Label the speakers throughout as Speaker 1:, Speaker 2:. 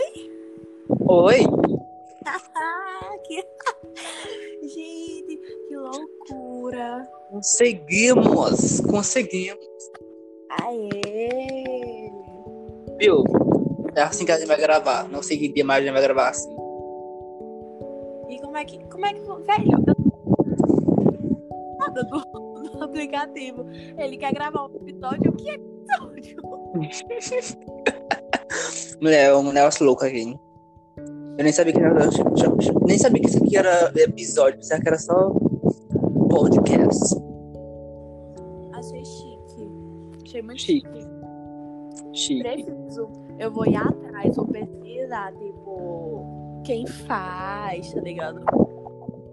Speaker 1: Oi?
Speaker 2: Oi?
Speaker 1: que... Gente, que loucura.
Speaker 2: Conseguimos! Conseguimos!
Speaker 1: Aê!
Speaker 2: Viu? É assim que a gente vai gravar. Não sei que dia mais a gente vai gravar assim.
Speaker 1: E como é que. Como é que. Velho, eu... nada do, do aplicativo. Ele quer gravar um episódio. O que é episódio?
Speaker 2: Mulher, é um negócio louco aqui. Eu nem sabia que era. Nem sabia que isso aqui era episódio. Pensava que era só podcast.
Speaker 1: Achei chique. Achei muito
Speaker 2: Chique.
Speaker 1: chique.
Speaker 2: Chique.
Speaker 1: Preciso. Eu vou ir atrás, vou pesquisar, tipo, quem faz, tá ligado?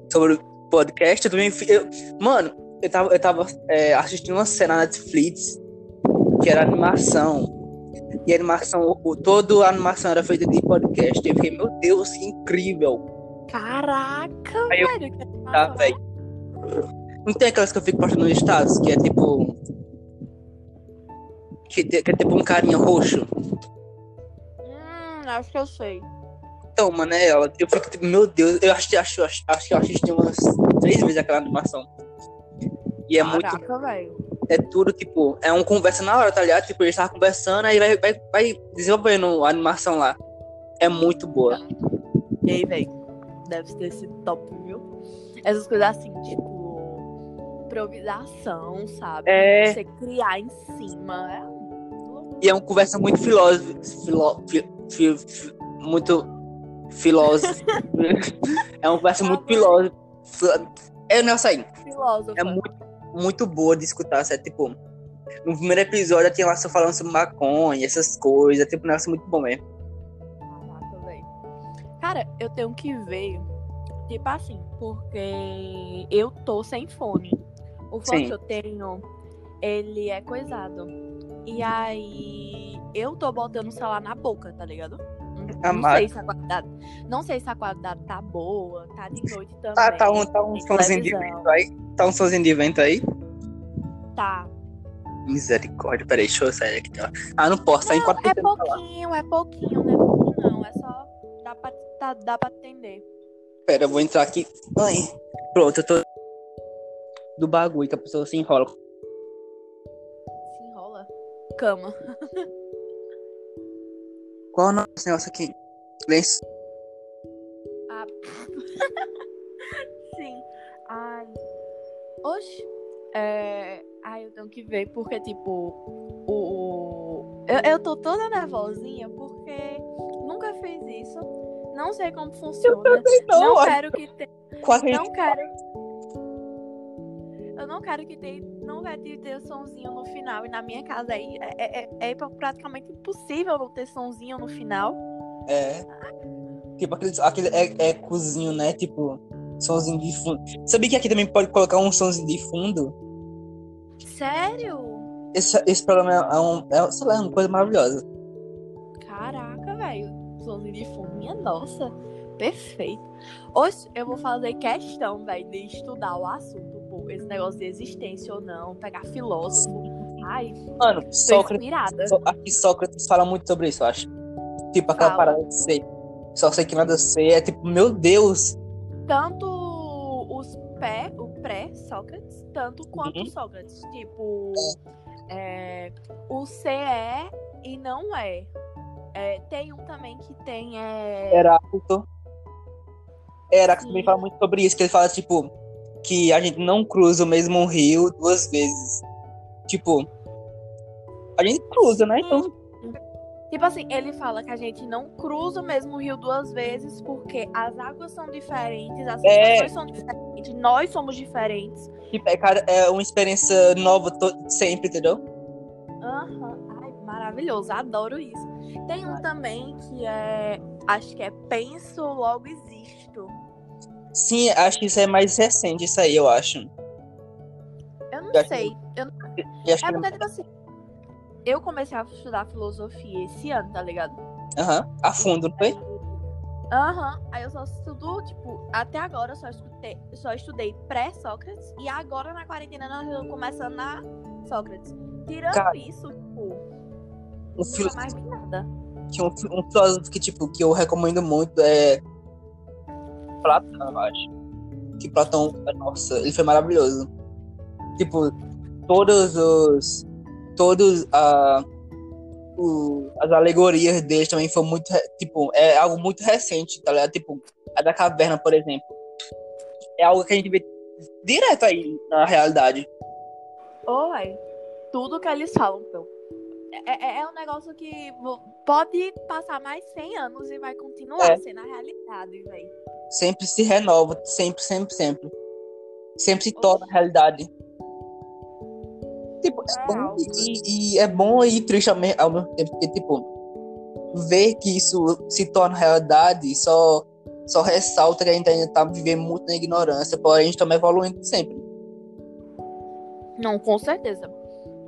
Speaker 2: Sobre o podcast, eu também. Eu... Mano, eu tava, eu tava é, assistindo uma cena na Netflix que era animação. E a animação, o, toda a animação era feita de podcast. Eu fiquei, meu Deus, que incrível.
Speaker 1: Caraca,
Speaker 2: Aí eu-
Speaker 1: velho. Que
Speaker 2: Tá, velho. Não tem aquelas que eu fico postando nos status, que é tipo. Que, que é tipo um carinha roxo.
Speaker 1: Hum, acho que eu sei.
Speaker 2: Então, mano, é ela. Eu fico tipo, meu Deus, eu acho, acho, acho, acho que eu assisti umas três vezes aquela animação. E é muito.
Speaker 1: Caraca, velho.
Speaker 2: É tudo, tipo, é um conversa na hora, tá ligado? Tipo, eles estavam conversando, aí vai, vai, vai desenvolvendo a animação lá. É muito boa.
Speaker 1: E aí, velho? Deve ter sido top, viu? Essas coisas assim, tipo, improvisação, sabe?
Speaker 2: É.
Speaker 1: Você criar em cima. É
Speaker 2: E é uma conversa muito filósofa. Filó, fi- fi- fi- muito filósofa. é uma conversa muito filósofa. É o negócio aí.
Speaker 1: filósofo.
Speaker 2: É muito, muito boa de escutar, sabe? Tipo, no primeiro episódio tinha lá só falando sobre maconha, essas coisas. Tipo, um negócio muito bom mesmo.
Speaker 1: Caraca, velho. Cara, eu tenho que ver, tipo assim, porque eu tô sem fone. O fone
Speaker 2: Sim.
Speaker 1: que eu tenho, ele é coisado. E aí, eu tô botando o celular na boca, tá ligado? Não
Speaker 2: Amado.
Speaker 1: sei se a qualidade. Não sei se a qualidade tá boa, tá de noite também.
Speaker 2: Tá, tá um, tá um somzinho de vento aí? Tá um somzinho de vento aí?
Speaker 1: Tá.
Speaker 2: Misericórdia, peraí, deixa eu sair aqui. ó. Ah, não posso, tá
Speaker 1: Não,
Speaker 2: enquanto
Speaker 1: é
Speaker 2: tentando falar.
Speaker 1: pouquinho, é pouquinho, não é pouco não. É só. Dá pra, tá, dá pra atender.
Speaker 2: Pera, eu vou entrar aqui. Ai, pronto, eu tô. Do bagulho que a pessoa se enrola.
Speaker 1: Se enrola. Cama.
Speaker 2: Qual é o nome desse negócio aqui? Lenço.
Speaker 1: Ah. Sim. Ai. Oxe. É. Ai, eu tenho que ver, porque, tipo, o. Eu, eu tô toda nervosinha porque nunca fiz isso. Não sei como funciona. Não,
Speaker 2: ó.
Speaker 1: quero que tenha. Não quero. Eu não quero que tenha. Não quero que tenha sonzinho no final. E na minha casa aí é, é, é praticamente impossível não ter sonzinho no final.
Speaker 2: É. Tipo, aquele, aquele é, é cozinho, né? Tipo, somzinho de fundo. Sabia que aqui também pode colocar um somzinho de fundo?
Speaker 1: Sério?
Speaker 2: Esse, esse programa é, é um. É, sei lá, é uma coisa maravilhosa.
Speaker 1: Caraca, velho. Sonzinho de fundo, minha nossa. Perfeito. Hoje eu vou fazer questão, velho, de estudar o assunto. Esse negócio de existência ou não, pegar filósofo. Ai,
Speaker 2: Mano, Sócrates. Aqui Sócrates fala muito sobre isso, eu acho. Tipo, aquela
Speaker 1: Fala.
Speaker 2: parada de ser. Só sei que nada sei. É tipo, meu Deus.
Speaker 1: Tanto os pré, o pré-Sócrates, tanto quanto
Speaker 2: Uhum.
Speaker 1: Sócrates. Tipo, é, o C é e não é. É, Tem um também que tem. É...
Speaker 2: Heráclito. Heráclito também fala muito sobre isso, que ele fala, tipo, que a gente não cruza o mesmo rio duas vezes. Tipo, a gente cruza, né? Então,
Speaker 1: Tipo assim, ele fala que a gente não cruza o mesmo rio duas vezes porque as águas são diferentes, as
Speaker 2: É.
Speaker 1: pessoas são diferentes, nós somos diferentes.
Speaker 2: tipo, é, cara, é uma experiência nova sempre, entendeu?
Speaker 1: Aham. Ai, maravilhoso, adoro isso. Tem um também que é. Acho que é penso, logo existo.
Speaker 2: Sim, acho que isso é mais recente, isso aí, eu acho.
Speaker 1: Eu não
Speaker 2: Eu
Speaker 1: sei. Eu não...
Speaker 2: Eu
Speaker 1: É
Speaker 2: que...
Speaker 1: porque, tipo assim, eu comecei a estudar filosofia esse ano, tá ligado?
Speaker 2: Aham, a fundo, não foi?
Speaker 1: Aham. Aí eu só estudo, tipo, até agora eu só estudei, só estudei pré-Sócrates e agora na quarentena nós estamos começando na Sócrates. Tirando
Speaker 2: Cara,
Speaker 1: isso, tipo,
Speaker 2: O
Speaker 1: não
Speaker 2: filo...
Speaker 1: mais nada.
Speaker 2: que um, um filósofo que, tipo, que eu recomendo muito é Platão, eu acho. Que Platão, nossa, ele foi maravilhoso. Tipo, todos os. Todos a. O, as alegorias dele também foi muito. Tipo, é algo muito recente, tá ligado? Tipo, a da caverna, por exemplo. É algo que a gente vê direto aí na realidade.
Speaker 1: Oi, tudo que eles falam, pô. É, é, é, um negócio que pode passar mais 100 anos e vai continuar é. sendo a realidade, velho.
Speaker 2: Sempre se renova, sempre, sempre, sempre. Sempre se torna realidade. Tipo, é, é bom e, e, é bom e triste ao mesmo tempo, porque, tipo, ver que isso se torna realidade só, só ressalta que a gente ainda tá vivendo muito na ignorância, porém a gente tá evoluindo sempre.
Speaker 1: Não, com certeza.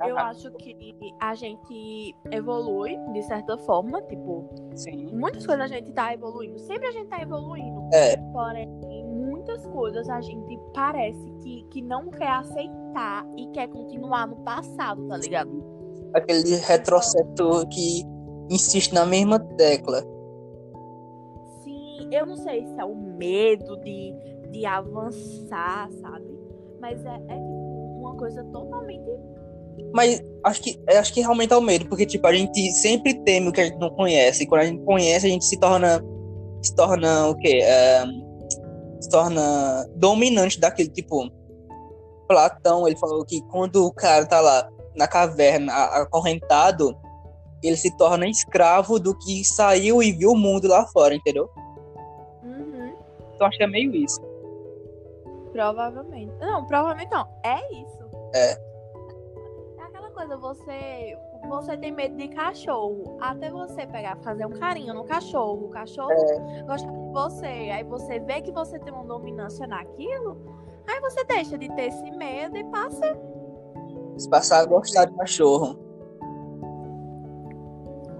Speaker 1: Eu acho que a gente evolui de certa forma, tipo,
Speaker 2: Sim.
Speaker 1: muitas coisas a gente tá evoluindo. Sempre a gente tá evoluindo.
Speaker 2: É.
Speaker 1: Porém, muitas coisas a gente parece que, que não quer aceitar e quer continuar no passado, tá ligado?
Speaker 2: Aquele retrocesso que insiste na mesma tecla.
Speaker 1: Sim, eu não sei se é o medo de, de avançar, sabe? Mas é, é tipo, uma coisa totalmente
Speaker 2: mas acho que, acho que realmente é o medo, porque tipo, a gente sempre teme o que a gente não conhece. E quando a gente conhece, a gente se torna. Se torna o quê? É, se torna dominante daquele tipo. Platão, ele falou que quando o cara tá lá na caverna, acorrentado, ele se torna escravo do que saiu e viu o mundo lá fora, entendeu?
Speaker 1: Uhum.
Speaker 2: Então acho que é meio isso.
Speaker 1: Provavelmente. Não, provavelmente não. É isso.
Speaker 2: É
Speaker 1: coisa, você você tem medo de cachorro. Até você pegar, fazer um carinho no cachorro, o cachorro é. gosta de você. Aí você vê que você tem uma dominância naquilo, aí você deixa de ter esse medo e passa.
Speaker 2: Se passar a gostar de cachorro.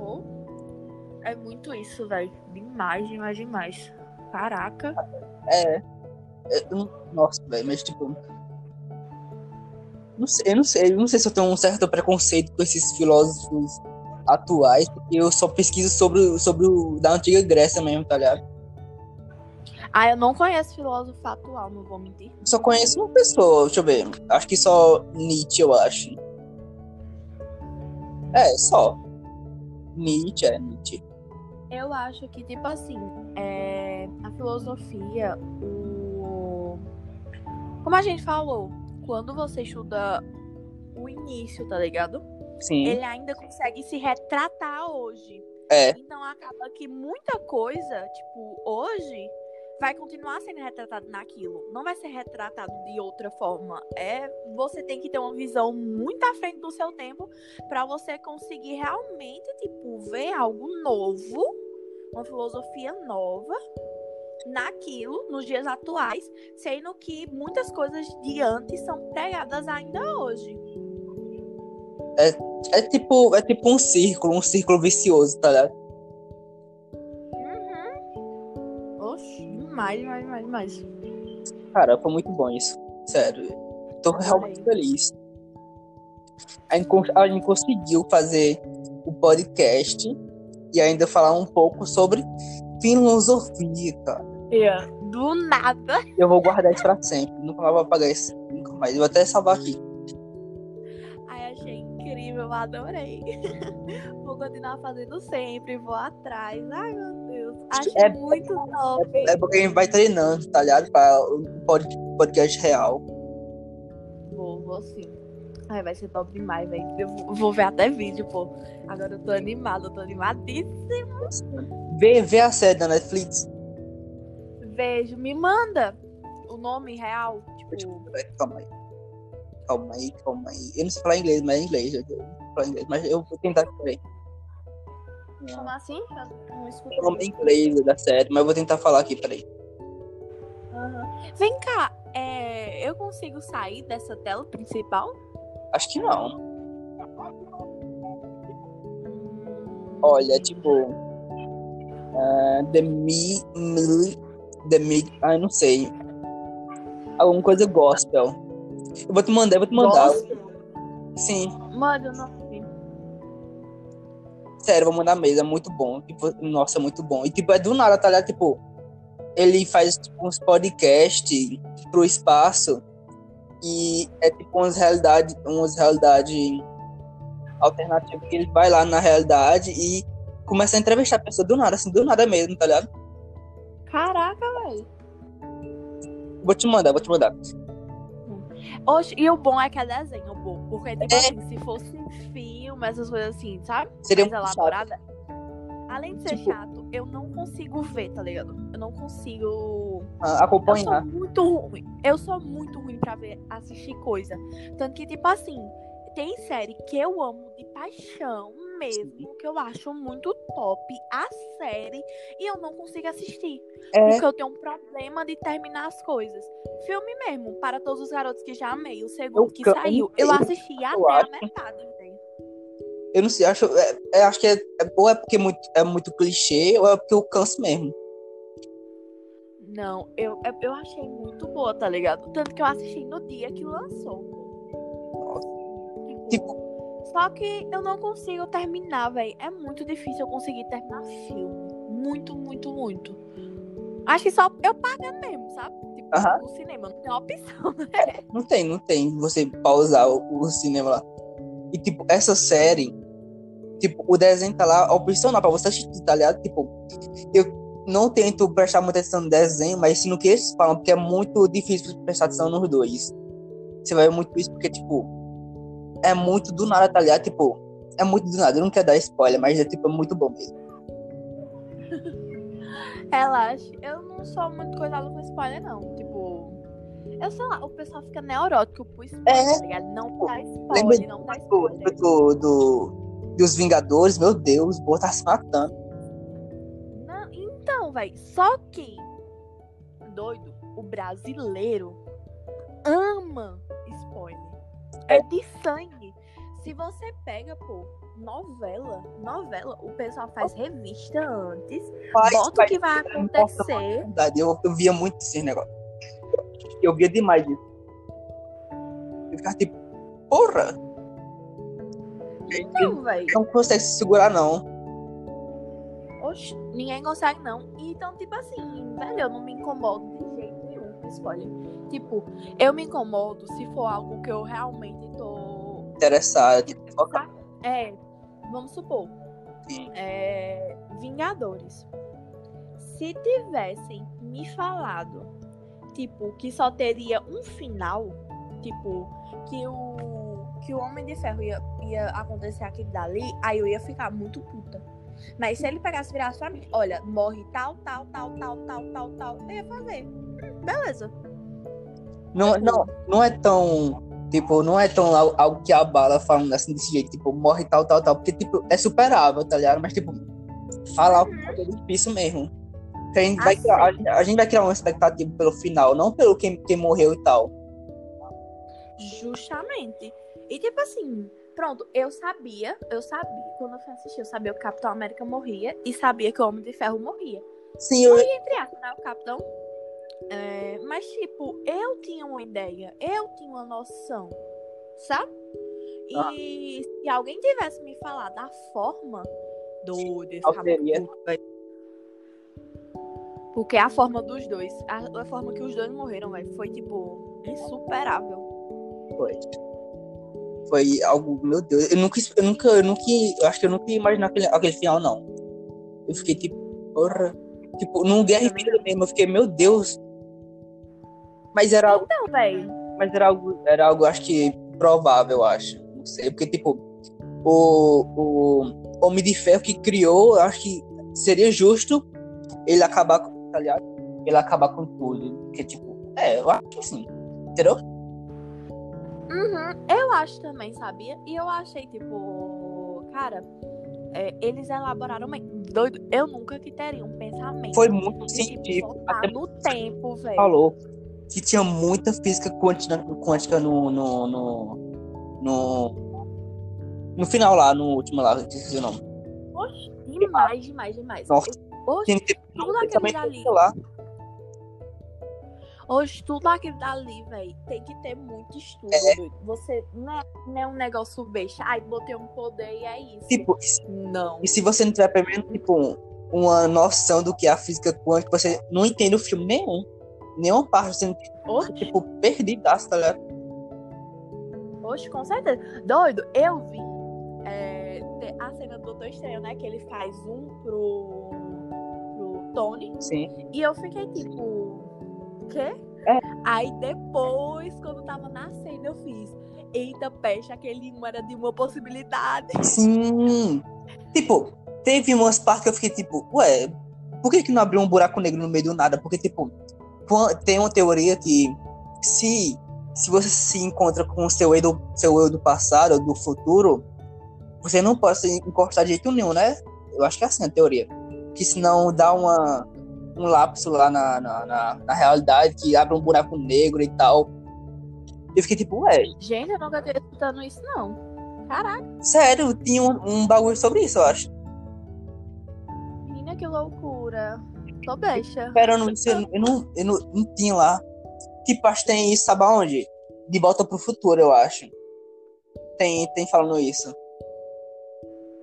Speaker 1: Oh, é muito isso, velho. Demais, demais, demais. Caraca.
Speaker 2: É. é nossa, velho, mas tipo não sei, eu não sei, eu não sei se eu tenho um certo preconceito com esses filósofos atuais, porque eu só pesquiso sobre, sobre o da antiga Grécia mesmo, tá ligado?
Speaker 1: Ah, eu não conheço filósofo atual, não vou mentir.
Speaker 2: Só conheço uma pessoa, deixa eu ver. Acho que só Nietzsche, eu acho. É, só. Nietzsche, é Nietzsche.
Speaker 1: Eu acho que, tipo assim, é... a filosofia, o. Como a gente falou, quando você estuda o início, tá ligado?
Speaker 2: Sim.
Speaker 1: Ele ainda consegue se retratar hoje.
Speaker 2: É.
Speaker 1: Então acaba que muita coisa, tipo, hoje vai continuar sendo retratado naquilo. Não vai ser retratado de outra forma. É, você tem que ter uma visão muito à frente do seu tempo para você conseguir realmente, tipo, ver algo novo, uma filosofia nova naquilo, nos dias atuais, sendo que muitas coisas de antes são pregadas ainda hoje.
Speaker 2: É, é tipo é tipo um círculo, um círculo vicioso, tá ligado?
Speaker 1: Uhum. Oxi, demais, demais, demais, demais.
Speaker 2: Cara, foi muito bom isso. Sério. Tô realmente feliz. A gente, a gente conseguiu fazer o podcast e ainda falar um pouco sobre filosofia, cara.
Speaker 1: Yeah. Do nada.
Speaker 2: Eu vou guardar isso pra sempre. Nunca mais vou apagar isso. Nunca mais. Eu vou até salvar aqui.
Speaker 1: Ai, achei incrível. Adorei. vou continuar fazendo sempre. Vou atrás. Ai, meu Deus. Acho é, muito top.
Speaker 2: É, é porque a gente vai treinando, tá ligado? Pra o podcast real.
Speaker 1: Vou, vou sim. Ai, vai ser top demais, velho. Eu vou ver até vídeo, pô. Agora eu tô animado, eu tô animadíssimo.
Speaker 2: Vê, vê a série da Netflix
Speaker 1: vejo, me manda o nome real.
Speaker 2: Tipo... Calma aí. Calma aí, calma aí. Eu não sei falar inglês, mas é inglês. Eu falar inglês, mas eu vou tentar também.
Speaker 1: Como assim? Eu não.
Speaker 2: O nome é inglês da série, mas eu vou tentar falar aqui, peraí.
Speaker 1: Uhum. Vem cá, é... eu consigo sair dessa tela principal?
Speaker 2: Acho que não. Olha, tipo. Uh, the me The Mig. Ai, não sei. Alguma coisa gospel. Eu vou te mandar, eu vou te mandar.
Speaker 1: Gospel?
Speaker 2: Sim.
Speaker 1: Manda o nome.
Speaker 2: Sério, vou mandar mesmo, é muito bom. Tipo, nossa, é muito bom. E tipo, é do nada, tá ligado? Tipo, ele faz tipo, uns podcasts pro espaço e é tipo umas realidades, umas realidades alternativas que ele vai lá na realidade e começa a entrevistar a pessoa do nada, assim, do nada mesmo, tá ligado?
Speaker 1: Caraca.
Speaker 2: Vou te mandar, vou te mandar.
Speaker 1: Oxe, e o bom é que é desenho, bom. Porque, tipo
Speaker 2: É.
Speaker 1: assim, se fosse filme, essas coisas assim, sabe?
Speaker 2: Seria
Speaker 1: Mais elaborada. Além de ser
Speaker 2: Tipo-
Speaker 1: chato, eu não consigo ver, tá ligado? Eu não consigo.
Speaker 2: Ah,
Speaker 1: Eu sou
Speaker 2: acompanhar.
Speaker 1: muito ruim. Eu sou muito ruim pra ver, assistir coisa. Tanto que, tipo assim, tem série que eu amo de paixão mesmo, que eu acho muito top a série, e eu não consigo assistir.
Speaker 2: É,
Speaker 1: Porque eu tenho um problema de terminar as coisas. Filme mesmo, para todos os garotos que já amei. O segundo
Speaker 2: Eu
Speaker 1: que saiu, eu assisti
Speaker 2: eu
Speaker 1: até
Speaker 2: acho.
Speaker 1: a metade, velho.
Speaker 2: eu não sei, acho, é, é, acho que é, é- ou é porque é muito, é muito clichê, ou é porque eu canso mesmo.
Speaker 1: Não, eu, eu- achei muito boa, tá ligado? Tanto que eu assisti no dia que lançou. pô.
Speaker 2: Tipo-
Speaker 1: Só que eu não consigo terminar, velho. É muito difícil eu conseguir terminar filme. Muito, muito, muito. Acho que só eu pagando mesmo, sabe? Tipo,
Speaker 2: Aham.
Speaker 1: no cinema, não tem opção, né?
Speaker 2: Não tem, não tem você pausar o, o cinema lá. E, tipo, essa série, tipo, o desenho tá lá opcional pra você assistir, tá ligado? Tipo, eu não tento prestar muita atenção no desenho, mas sim no que eles falam, porque é muito difícil prestar atenção nos dois. Você vai ver muito isso porque, tipo, é muito do nada, tá ligado? Tipo, é muito do nada. Eu não quero dar spoiler, mas é, tipo, é muito bom mesmo.
Speaker 1: Relaxa, eu não sou muito coisada com spoiler, não. Tipo, eu sei lá, o pessoal fica neurótico por spoiler,
Speaker 2: É.
Speaker 1: tá ligado? Não dá
Speaker 2: Lembra
Speaker 1: spoiler, não dá
Speaker 2: do,
Speaker 1: spoiler.
Speaker 2: do, do- dos Vingadores, meu Deus, o Boa tá se matando.
Speaker 1: Não, então, velho, só que, doido, o brasileiro ama. É de sangue. Se você pega, pô, novela, novela, o pessoal faz revista antes,
Speaker 2: Faz,
Speaker 1: bota o
Speaker 2: faz,
Speaker 1: que vai acontecer.
Speaker 2: eu, eu via muito esse negócio. Eu via demais isso. Eu ficava tipo, porra,
Speaker 1: Não, velho.
Speaker 2: não consegue se segurar, não.
Speaker 1: Oxe, ninguém consegue, não. Então, tipo assim, velho, eu não me incomodo spoiler. Tipo, eu me incomodo se for algo que eu realmente tô.
Speaker 2: Interessado, tipo,
Speaker 1: Sabe? É, vamos supor.
Speaker 2: Sim.
Speaker 1: É, Vingadores. Se tivessem me falado, tipo, que só teria um final, tipo, que o. Que o Homem de Ferro ia, ia acontecer aquilo dali, aí eu ia ficar muito puta. Mas se ele pegasse e virasse pra mim, olha, morre tal, tal, tal, tal, tal, tal, tal, eu ia fazer. Beleza.
Speaker 2: não, não, não é tão. Tipo, não é tão al- algo que abala falando assim desse jeito, tipo, morre tal, tal, tal. Porque, tipo, é superável, tá ligado? Mas, tipo, falar o é difícil mesmo. A gente, vai
Speaker 1: Ah,
Speaker 2: criar, a, a gente vai criar uma expectativa pelo final, não pelo quem, quem morreu e tal.
Speaker 1: Justamente. E tipo assim, pronto, eu sabia, eu sabia, quando eu fui assistir, eu sabia que o Capitão América morria e sabia que o Homem de Ferro morria.
Speaker 2: Sim, eu,
Speaker 1: Morria entre aspas, né, o Capitão. É, mas tipo, eu tinha uma ideia, eu tinha uma noção, sabe? E se alguém tivesse me falado da forma do desse? Porque a forma dos dois, a, a forma que os dois morreram, velho, foi tipo insuperável.
Speaker 2: Foi. Foi algo, meu Deus, eu nunca, eu nunca, eu nunca, eu acho que eu nunca ia imaginar aquele, aquele final, não. Eu fiquei tipo, porra, tipo, num Guerra Infinita mesmo, eu fiquei, meu Deus. Mas era algo,
Speaker 1: Então, velho,
Speaker 2: mas era algo, era algo, acho que provável, eu acho. Não sei, porque, tipo, o, o Homem de Ferro que criou, eu acho que seria justo ele acabar com, tá ligado? Ele acabar com tudo. Porque, tipo, é, eu acho que sim. Entendeu?
Speaker 1: Uhum, eu acho também, sabia? E eu achei, tipo, cara, é, eles elaboraram bem. Doido, eu nunca que teria um pensamento.
Speaker 2: Foi muito
Speaker 1: de, tipo,
Speaker 2: científico.
Speaker 1: voltar
Speaker 2: Até
Speaker 1: no tempo, velho.
Speaker 2: falou que tinha muita física quântica, no, no, no, no, no final lá, no último lá, eu esqueci o nome.
Speaker 1: Oxe, demais, demais, demais.
Speaker 2: Nossa.
Speaker 1: Oxe, tudo aquilo dali.
Speaker 2: lá.
Speaker 1: Hoje, tudo aquilo dali, velho, tem que ter muito estudo.
Speaker 2: É.
Speaker 1: Você não é, não é um negócio besta. Ai, botei um poder e é isso.
Speaker 2: Tipo,
Speaker 1: Não.
Speaker 2: e se você não tiver pelo menos, tipo, um- uma noção do que é a física quântica, você não entende o filme nenhum. Nenhuma parte, você não
Speaker 1: Oxe,
Speaker 2: tipo, perdidaço, tá ligado?
Speaker 1: oxe, com certeza. Doido, eu vi é, a cena do Doutor Estranho, né? Que ele faz um pro, pro Tony.
Speaker 2: Sim.
Speaker 1: E eu fiquei tipo, quê?
Speaker 2: É.
Speaker 1: Aí depois, quando tava nascendo, eu fiz. Eita, peste, aquele um era de uma possibilidade.
Speaker 2: Sim. Tipo, teve umas partes que eu fiquei tipo, ué, por que que não abriu um buraco negro no meio do nada? Porque, tipo, tem uma teoria que se, se você se encontra com o seu eu, do, seu eu do passado ou do futuro, você não pode se encostar de jeito nenhum, né? Eu acho que é assim a teoria. Que senão dá uma, um lapso lá na, na, na, na realidade, que abre um buraco negro e tal. Eu fiquei tipo, ué,
Speaker 1: Gente, eu nunca tinha escutando isso, não. Caraca,
Speaker 2: sério, tinha um, um bagulho sobre isso, eu acho.
Speaker 1: menina, que loucura. Tô besta.
Speaker 2: esperando isso, eu, eu não, eu não, não tinha lá. Tipo, acho que tem isso, sabe aonde? De volta pro futuro, eu acho. Tem, tem falando isso.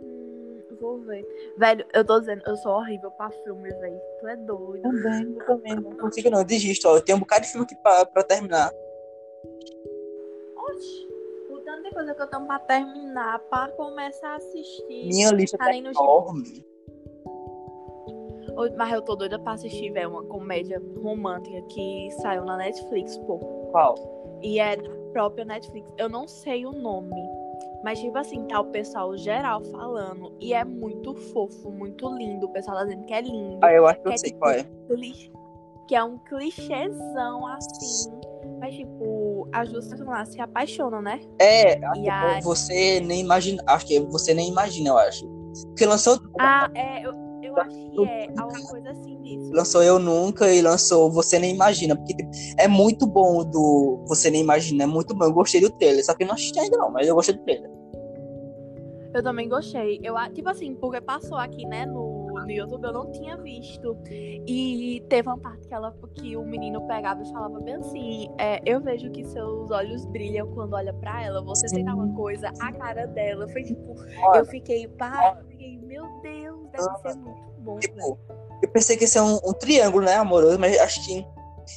Speaker 1: Hum, vou ver. Velho, eu tô dizendo, eu sou horrível pra filme, velho. Tu é doido.
Speaker 2: Também, eu também não consigo não, eu desisto, ó. Eu tenho um bocado de filme aqui pra, pra terminar.
Speaker 1: Oxi, o tanto de coisa que eu tenho pra terminar, pra começar a assistir.
Speaker 2: Minha lista
Speaker 1: Tá
Speaker 2: tá enorme.
Speaker 1: Mas eu tô doida pra assistir, velho, uma comédia romântica que saiu na Netflix, pô.
Speaker 2: Qual?
Speaker 1: E é da própria Netflix. Eu não sei o nome. Mas, tipo assim, tá o pessoal geral falando. E é muito fofo, muito lindo. O pessoal tá dizendo que é lindo.
Speaker 2: Ah, eu acho que eu
Speaker 1: É
Speaker 2: sei
Speaker 1: tipo-
Speaker 2: qual é.
Speaker 1: Que é um clichêzão assim. Mas, tipo, as duas personagens se apaixonam, né?
Speaker 2: É, acho
Speaker 1: E
Speaker 2: que
Speaker 1: a-
Speaker 2: você nem imagina. Acho que você nem imagina, eu acho. Porque lançou,
Speaker 1: Ah, é. Eu, eu acho que é alguma coisa assim disso.
Speaker 2: lançou Eu Nunca e lançou Você Nem Imagina. Porque tipo, é muito bom do Você Nem Imagina. É muito bom. Eu gostei do trailer. Só que eu não assisti ainda, não, mas eu gostei do trailer.
Speaker 1: Eu também gostei. Eu, tipo assim, porque passou aqui, né, no, no YouTube, eu não tinha visto. E teve uma parte que, ela, que o menino pegava e falava bem assim: é, Eu vejo que seus olhos brilham quando olha pra ela. Você tem alguma coisa, a cara dela. Foi tipo,
Speaker 2: Olha,
Speaker 1: eu fiquei, pá, eu fiquei, meu Deus, ser muito bom. velho."
Speaker 2: Tipo, eu pensei que ia ser um, um triângulo, né, amoroso, mas acho que.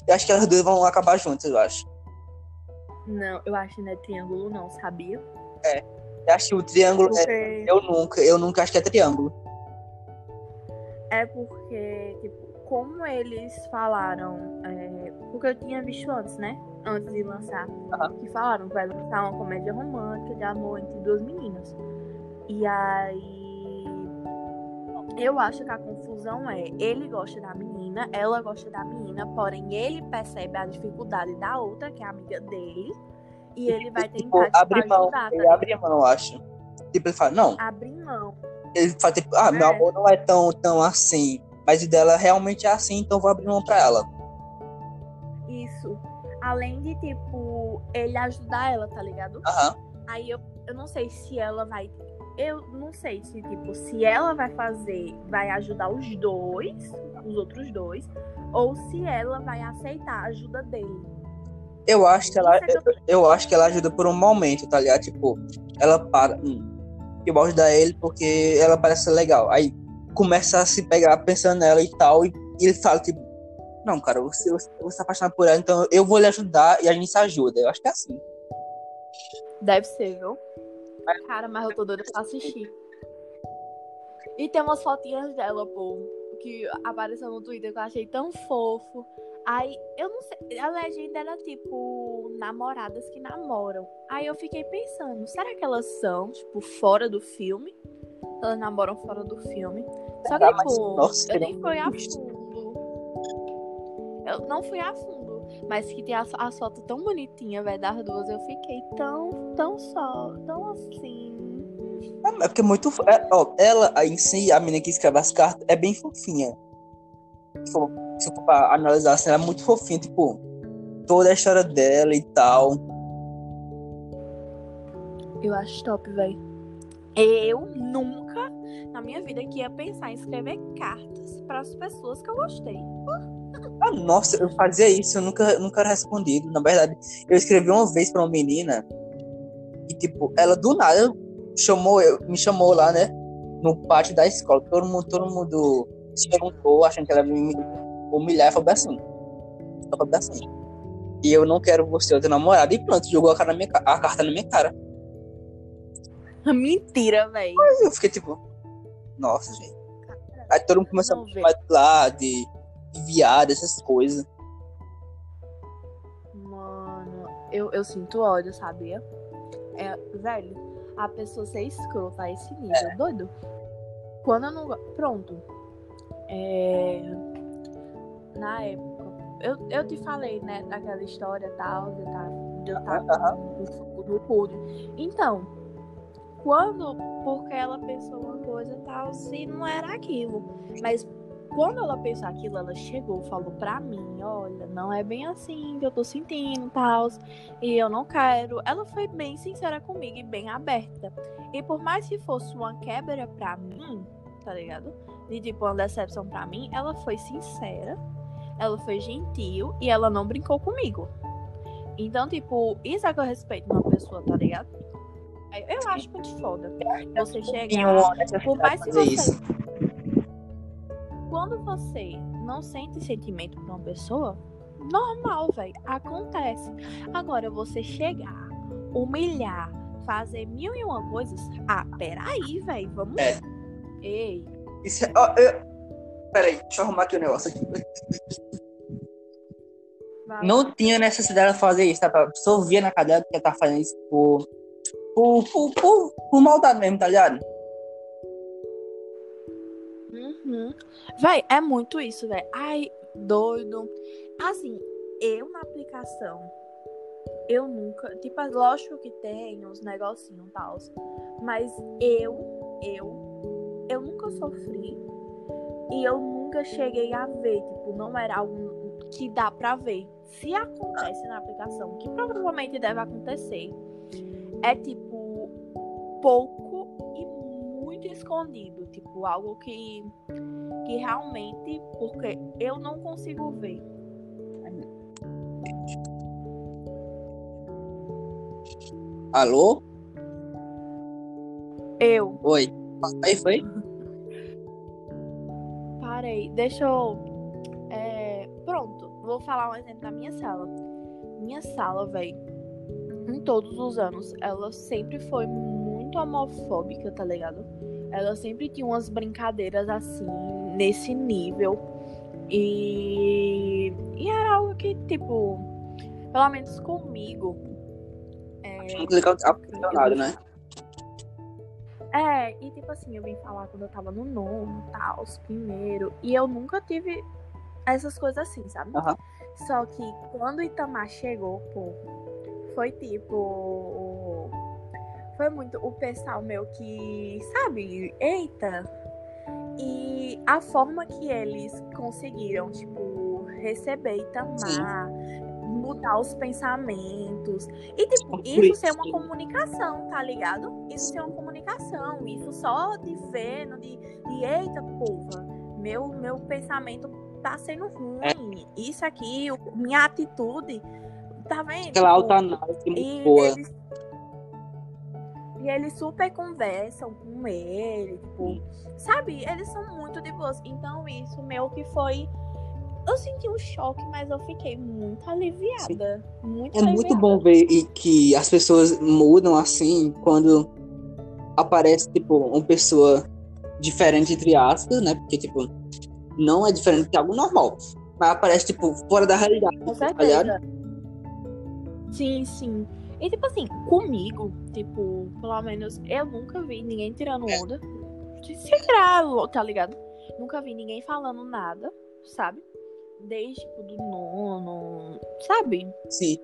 Speaker 2: Eu acho que elas duas vão acabar juntas, eu acho.
Speaker 1: Não, eu acho que não é triângulo, não, sabia?
Speaker 2: Eu acho que o triângulo é.
Speaker 1: Porque.
Speaker 2: Eu nunca, eu nunca acho que é triângulo.
Speaker 1: É porque, tipo, como eles falaram, é, porque eu tinha visto antes, né? Antes de lançar,
Speaker 2: Aham.
Speaker 1: que falaram que vai lançar uma comédia romântica de amor entre duas meninas. E aí. Eu acho que a confusão é ele gosta da menina, ela gosta da menina, porém ele percebe a dificuldade da outra, que é a amiga dele, e ele vai
Speaker 2: tipo,
Speaker 1: tentar tipo,
Speaker 2: abre mão.
Speaker 1: ajudar, tá
Speaker 2: Ele
Speaker 1: ligado?
Speaker 2: abre mão, eu acho. Tipo, ele fala, não.
Speaker 1: Abrir mão.
Speaker 2: Ele fala, tipo, ah, meu
Speaker 1: É.
Speaker 2: amor não é tão, tão assim. Mas o dela realmente é assim, então eu vou abrir mão pra ela.
Speaker 1: Isso. Além de, tipo, ele ajudar ela, tá ligado?
Speaker 2: Aham.
Speaker 1: Aí eu, eu não sei se ela vai. Eu não sei se, tipo, se ela vai fazer, vai ajudar os dois, os outros dois, ou se ela vai aceitar a ajuda dele.
Speaker 2: Eu acho que ela.
Speaker 1: É eu-
Speaker 2: Eu acho que ela ajuda por um momento, tá ligado? Tipo, ela para. Hum, eu vou ajudar ele porque ela parece ser legal. Aí começa a se pegar pensando nela e tal. E, e ele fala, tipo, não, cara, você, você, você tá apaixonado por ela, então eu vou lhe ajudar e a gente se ajuda. Eu acho que é assim.
Speaker 1: Deve ser, viu? Cara, mas eu tô doida pra assistir. E tem umas fotinhas dela, pô, que apareceu no Twitter que eu achei tão fofo. Aí, eu não sei, a legenda era tipo namoradas que namoram. Aí eu fiquei pensando, será que elas são, tipo, fora do filme? Elas namoram fora do filme. Só que,
Speaker 2: Ah, mas,
Speaker 1: tipo,
Speaker 2: nossa,
Speaker 1: eu nem fui a fundo. Eu não fui a fundo. Mas que tem as, as fotos tão bonitinhas, velho, das duas. Eu fiquei tão, tão só, tão assim.
Speaker 2: É porque é muito. é, ó, ela em si, a menina que escreve as cartas, é bem fofinha. Se for, se for pra analisar assim, ela é muito fofinha, tipo, toda a história dela e tal.
Speaker 1: Eu acho top, velho. Eu nunca na minha vida que ia pensar em escrever cartas para as pessoas que eu gostei.
Speaker 2: Ah, nossa, eu fazia isso, eu nunca, nunca era respondido. Na verdade, eu escrevi uma vez pra uma menina e, tipo, ela do nada chamou, eu, me chamou lá, né? No pátio da escola. Todo mundo, todo mundo se perguntou, achando que ela ia me humilhar. E falou assim. Assim. E eu não quero você, eu tenho namorado. E pronto, jogou a, cara na minha, a carta na minha cara.
Speaker 1: Mentira, velho.
Speaker 2: Eu fiquei tipo, nossa, gente. Aí todo mundo começou a me chamar lá de viado, essas coisas.
Speaker 1: Mano, eu, eu sinto ódio, sabia? É, velho, a pessoa ser escrota a esse nível, doido. Quando eu não. Pronto. É, Na época, eu, eu te falei, né, daquela história tal, de eu tá- eu estar no, no cúdio. Então, quando. Porque ela pensou uma coisa tal, se não era aquilo. Mas quando ela pensou aquilo, ela chegou, falou pra mim, olha, não é bem assim que eu tô sentindo tal, e eu não quero. Ela foi bem sincera comigo e bem aberta. E por mais que fosse uma quebra pra mim, tá ligado? De tipo uma decepção pra mim, ela foi sincera, ela foi gentil e ela não brincou comigo. Então, tipo, isso é que eu respeito numa pessoa, tá ligado? Eu acho muito foda. Você chegar.
Speaker 2: uma
Speaker 1: Por mais que você.
Speaker 2: isso.
Speaker 1: Quando você não sente sentimento por uma pessoa, normal, velho. Acontece. Agora, você chegar, humilhar, fazer mil e uma coisas. Ah, peraí, velho. Vamos.
Speaker 2: É.
Speaker 1: Ei.
Speaker 2: Isso é, ó, eu... Peraí, deixa eu arrumar aqui o negócio aqui.
Speaker 1: vai
Speaker 2: Não tinha necessidade de fazer isso, tá? A pessoa via na cadeia que tá fazendo isso por, por, por, por, por maldade mesmo, tá ligado?
Speaker 1: Uhum. Véi, é muito isso, velho. Ai, doido. Assim, eu na aplicação, eu nunca. Tipo, lógico que tem uns negocinhos e tal. Mas eu, eu, eu nunca sofri. E eu nunca cheguei a ver. Tipo, não era algo que dá pra ver. Se acontece na aplicação, que provavelmente deve acontecer, é tipo pouco e muito escondido. Tipo, algo que, que realmente. Porque eu não consigo ver.
Speaker 2: Alô?
Speaker 1: Eu
Speaker 2: Oi. Aí foi?
Speaker 1: parei, deixa eu. é, pronto, vou falar um exemplo da minha sala. Minha sala, velho, em todos os anos, ela sempre foi muito homofóbica, tá ligado? Ela sempre tinha umas brincadeiras assim, nesse nível. E, e era algo que, tipo, pelo menos comigo. é,
Speaker 2: Muito apaixonado, né?
Speaker 1: É, e tipo assim, eu vim falar quando eu tava no nono, tal, primeiro, e eu nunca tive essas coisas assim, sabe?
Speaker 2: Aham.
Speaker 1: Só que quando o Itamar chegou, pô, foi tipo. Foi muito o pessoal meu que, sabe, eita. E a forma que eles conseguiram, tipo, receber Itamar, mudar os pensamentos. E, tipo, isso ser uma comunicação, tá ligado? Isso ser uma comunicação. Isso só de vendo, de, de eita, porra, meu, meu pensamento tá sendo ruim. Isso aqui, minha atitude, tá vendo?
Speaker 2: Aquela
Speaker 1: Tipo,
Speaker 2: autoanálise muito
Speaker 1: e
Speaker 2: boa.
Speaker 1: eles, e eles super conversam com ele, tipo, sabe? Eles são muito de boas. Então isso meu que foi. Eu senti um choque, mas eu fiquei muito aliviada. Muito
Speaker 2: É muito
Speaker 1: aliviada.
Speaker 2: bom ver e que as pessoas mudam assim quando aparece, tipo, uma pessoa diferente, entre aspas, né? Porque, tipo, não é diferente de algo normal. Mas aparece, tipo, fora da realidade.
Speaker 1: Com
Speaker 2: tá
Speaker 1: certeza. Sim, sim. E tipo assim, comigo, tipo, pelo menos eu nunca vi ninguém tirando onda. Se se tirar, tá ligado? Nunca vi ninguém falando nada, sabe? Desde tipo do nono, sabe?
Speaker 2: Sim.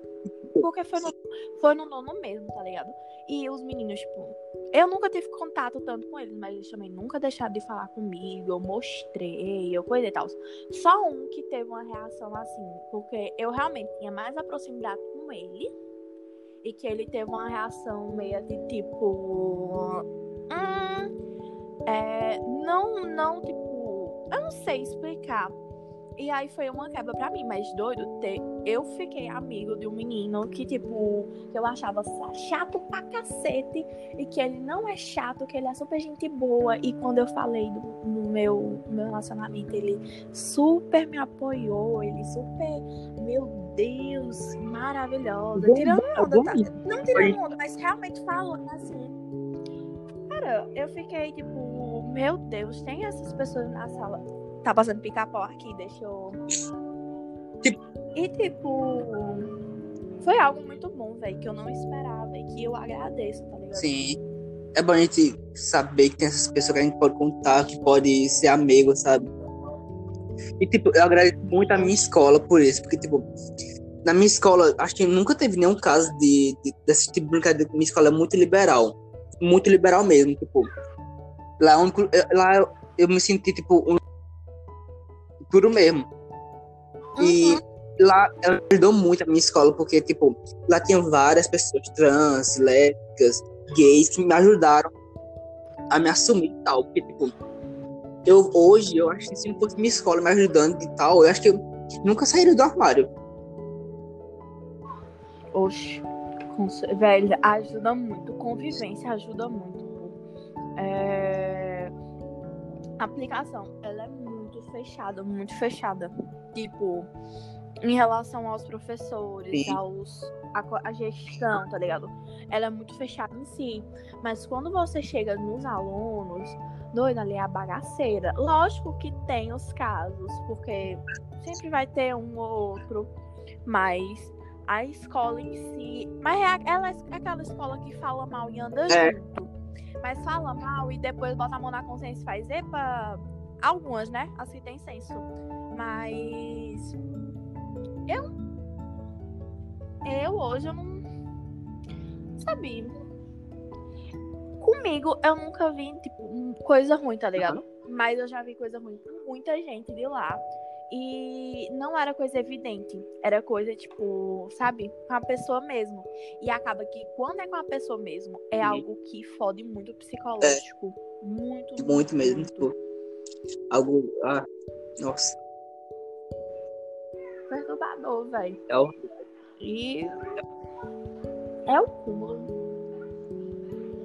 Speaker 1: Porque foi no, foi no nono mesmo, tá ligado? E os meninos, tipo, eu nunca tive contato tanto com eles, mas eles também nunca deixaram de falar comigo. Eu mostrei, eu coisa e tal. Só um que teve uma reação assim, porque eu realmente tinha mais a proximidade com ele. E que ele teve uma reação meio de tipo. Hum, é, não, não, tipo. Eu não sei explicar. E aí foi uma quebra pra mim, mas doido, ter, eu fiquei amigo de um menino que, tipo, que eu achava chato pra cacete e que ele não é chato, que ele é super gente boa. E quando eu falei do, no meu, no meu relacionamento, ele super me apoiou, ele super, meu Deus, maravilhosa. Tirando onda, tá? Não tirando onda, mas realmente falando assim. Cara, eu fiquei tipo, meu Deus, tem essas pessoas na sala tá passando pica-pau aqui, deixa eu.
Speaker 2: Tipo...
Speaker 1: E tipo. Foi algo muito bom, velho, que eu não esperava e que eu agradeço, tá ligado?
Speaker 2: Sim. É bom a gente saber que tem essas pessoas que a gente pode contar, que pode ser amigo, sabe? E, tipo, eu agradeço muito a minha escola por isso, porque, tipo, na minha escola, acho que nunca teve nenhum caso de, de desse tipo de brincadeira. Minha escola é muito liberal. Muito liberal mesmo, tipo. Lá, lá eu, eu me senti, tipo, tudo mesmo. Uhum. E lá ela ajudou muito a minha escola, porque, tipo, lá tinha várias pessoas trans, lésbicas, gays, que me ajudaram a me assumir e tal. Porque, tipo, eu hoje, eu acho que se não fosse minha escola me ajudando e tal, eu acho que eu nunca sairia do armário.
Speaker 1: Oxe, velho, ajuda muito. Convivência ajuda muito. É... A aplicação, ela é muito fechada, muito fechada. Tipo, em relação aos professores, Sim. aos a, a, gestão, tá ligado? Ela é muito fechada em si. Mas quando você chega nos alunos, doido ali é a bagaceira. Lógico que tem os casos, porque sempre vai ter um ou outro, mas a escola em si. Mas é, ela é aquela escola que fala mal e anda é. junto. Mas fala mal e depois bota a mão na consciência e faz, epa, Algumas, né? As que tem senso. Mas. Eu. Eu hoje eu não. Sabe? Comigo eu nunca vi, tipo, coisa ruim, tá ligado? Uhum. Mas eu já vi coisa ruim com muita gente de lá. E não era coisa evidente. Era coisa, tipo, sabe? Com a pessoa mesmo. E acaba que quando é com a pessoa mesmo, é uhum. algo que fode muito o psicológico. É. Muito,
Speaker 2: muito, muito mesmo. Muito. Tipo, algo. Ah, nossa.
Speaker 1: Perturbador, velho.
Speaker 2: É o.
Speaker 1: E. É o cúmulo.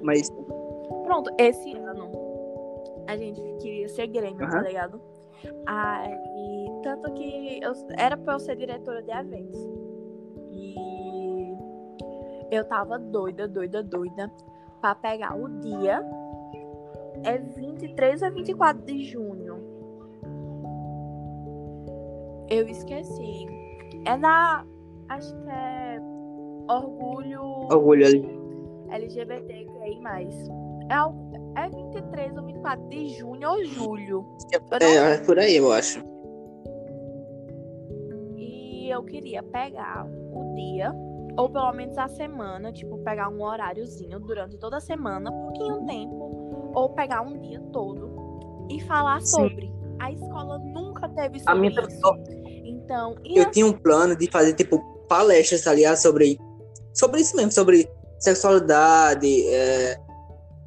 Speaker 2: Mas.
Speaker 1: Pronto, esse ano a gente queria ser Grêmio, uhum. tá ligado? Aí, tanto que eu, era pra eu ser diretora de eventos. E eu tava doida, doida, doida pra pegar o dia é 23 ou 24 de junho. Eu esqueci. É na. Acho que é. Orgulho.
Speaker 2: Orgulho
Speaker 1: LGBTQI. É, é 23 ou 24 de junho ou julho.
Speaker 2: É, é por aí, eu acho.
Speaker 1: E eu queria pegar o dia ou pelo menos a semana, tipo, pegar um horáriozinho durante toda a semana, pouquinho tempo, ou pegar um dia todo e falar Sim. sobre. A escola nunca teve sobre a minha isso. Então,
Speaker 2: eu assim... tinha um plano de fazer tipo palestras, aliás, sobre sobre isso mesmo, sobre sexualidade, é,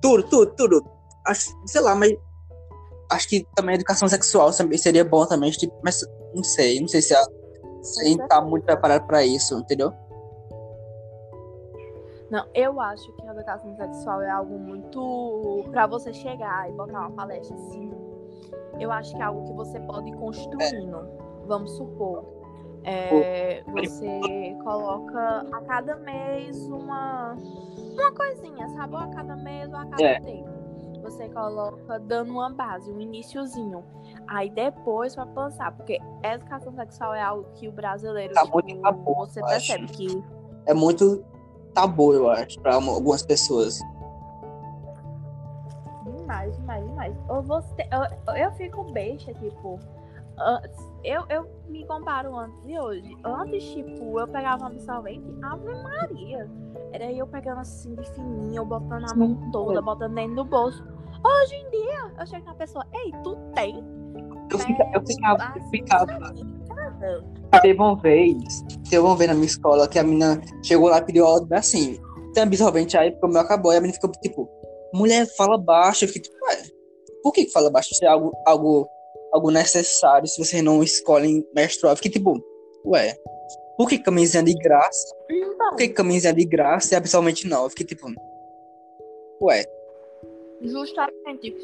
Speaker 2: tudo, tudo, tudo. Acho, sei lá, mas acho que também educação sexual também seria bom também, tipo, mas não sei, não sei se a, se a gente tá muito preparado para isso, entendeu?
Speaker 1: Não, eu acho que a educação sexual é algo muito para você chegar e botar uma palestra assim. Eu acho que é algo que você pode ir construindo. Vamos supor, é, você coloca a cada mês uma uma coisinha, sabe? Ou a cada mês ou a cada é. tempo. Você coloca dando uma base, um iníciozinho. Aí depois vai pensar, porque educação sexual é algo que o brasileiro
Speaker 2: tá tipo, muito
Speaker 1: você percebe acho. que
Speaker 2: é muito tabu, eu acho, para algumas pessoas.
Speaker 1: Demais, demais, demais. Eu, você, eu, eu fico besta, tipo. Eu, eu me comparo antes e hoje. Antes, tipo, eu pegava um absorvente, Ave Maria. Era eu pegando assim de fininho, botando a mão toda, botando dentro do bolso. Hoje em dia, eu chego na pessoa, ei, tu tem?
Speaker 2: Eu, fica, eu ficava, eu ficava. Teve uma vez, teve uma vez na minha escola que a menina chegou lá e pediu aula assim, tem absorvente aí, porque o meu acabou, e a menina ficou tipo, mulher, fala baixo. Eu fiquei tipo, ué, por que, fala baixo? Isso é algo, algo, algo necessário se vocês não escolhem menstruar. Fiquei tipo, ué, por que camisinha de graça? Por que camisinha de graça e absolutamente não? Eu fiquei tipo, ué,
Speaker 1: justamente.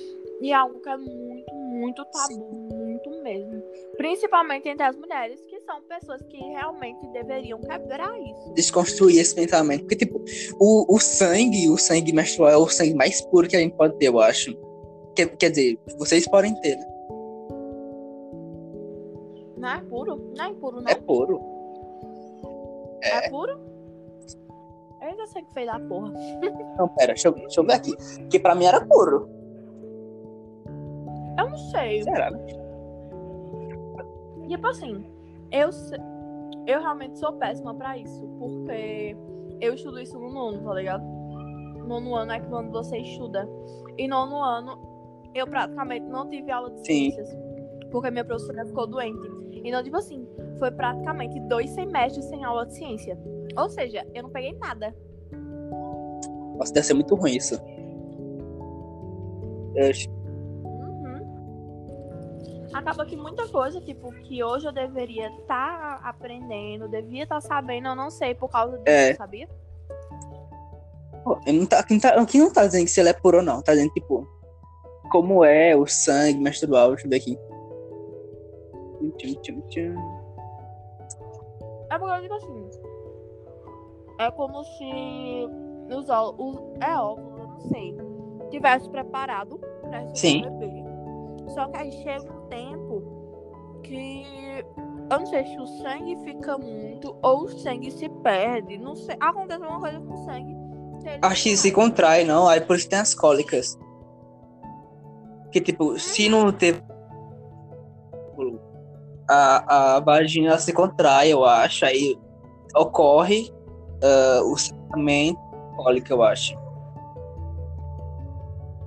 Speaker 1: E é algo que é muito, muito tabu, muito mesmo. Principalmente entre as mulheres, são pessoas que realmente deveriam quebrar isso.
Speaker 2: desconstruir esse pensamento. Porque, tipo, o, o sangue, o sangue menstrual é o sangue mais puro que a gente pode ter, eu acho. Quer, quer dizer, vocês podem ter, né?
Speaker 1: Não é puro? Não é puro, não.
Speaker 2: É puro.
Speaker 1: É, puro? Eu ainda sei que fez da porra.
Speaker 2: Não, pera, deixa eu, deixa eu ver aqui. Porque pra mim era puro.
Speaker 1: Eu não sei.
Speaker 2: Será?
Speaker 1: Tipo assim, eu, eu realmente sou péssima pra isso, porque eu estudo isso no nono, tá ligado? Nono ano é quando você estuda. E nono ano, eu praticamente não tive aula de
Speaker 2: Sim.
Speaker 1: ciências, porque minha professora ficou doente. Então, tipo assim, foi praticamente dois semestres sem aula de ciência. Ou seja, eu não peguei nada.
Speaker 2: Nossa, deve ser muito ruim isso. Eu-.
Speaker 1: Acaba que muita coisa, tipo, que hoje eu deveria estar aprendendo, devia estar sabendo, eu não sei por causa disso,
Speaker 2: É.
Speaker 1: sabia?
Speaker 2: Pô, eu não tá, aqui, não tá, aqui não tá dizendo que se ele é puro ou não. Tá dizendo, tipo, como é o sangue menstrual. Deixa eu ver aqui. Tchum, tchum, tchum.
Speaker 1: É porque, tipo assim. É como se os óvulos. É óvulo, eu não sei. Tivesse preparado pra
Speaker 2: Sim.
Speaker 1: Só que aí chega um tempo que. Eu não sei se o sangue fica muito ou o sangue se perde. Não sei. Acontece alguma coisa com o sangue.
Speaker 2: Acho que se contrai, não. Aí por isso tem as cólicas. Que, tipo, se não ter. A, a vagina se contrai, eu acho. Aí ocorre ah, o sangramento cólica, eu acho.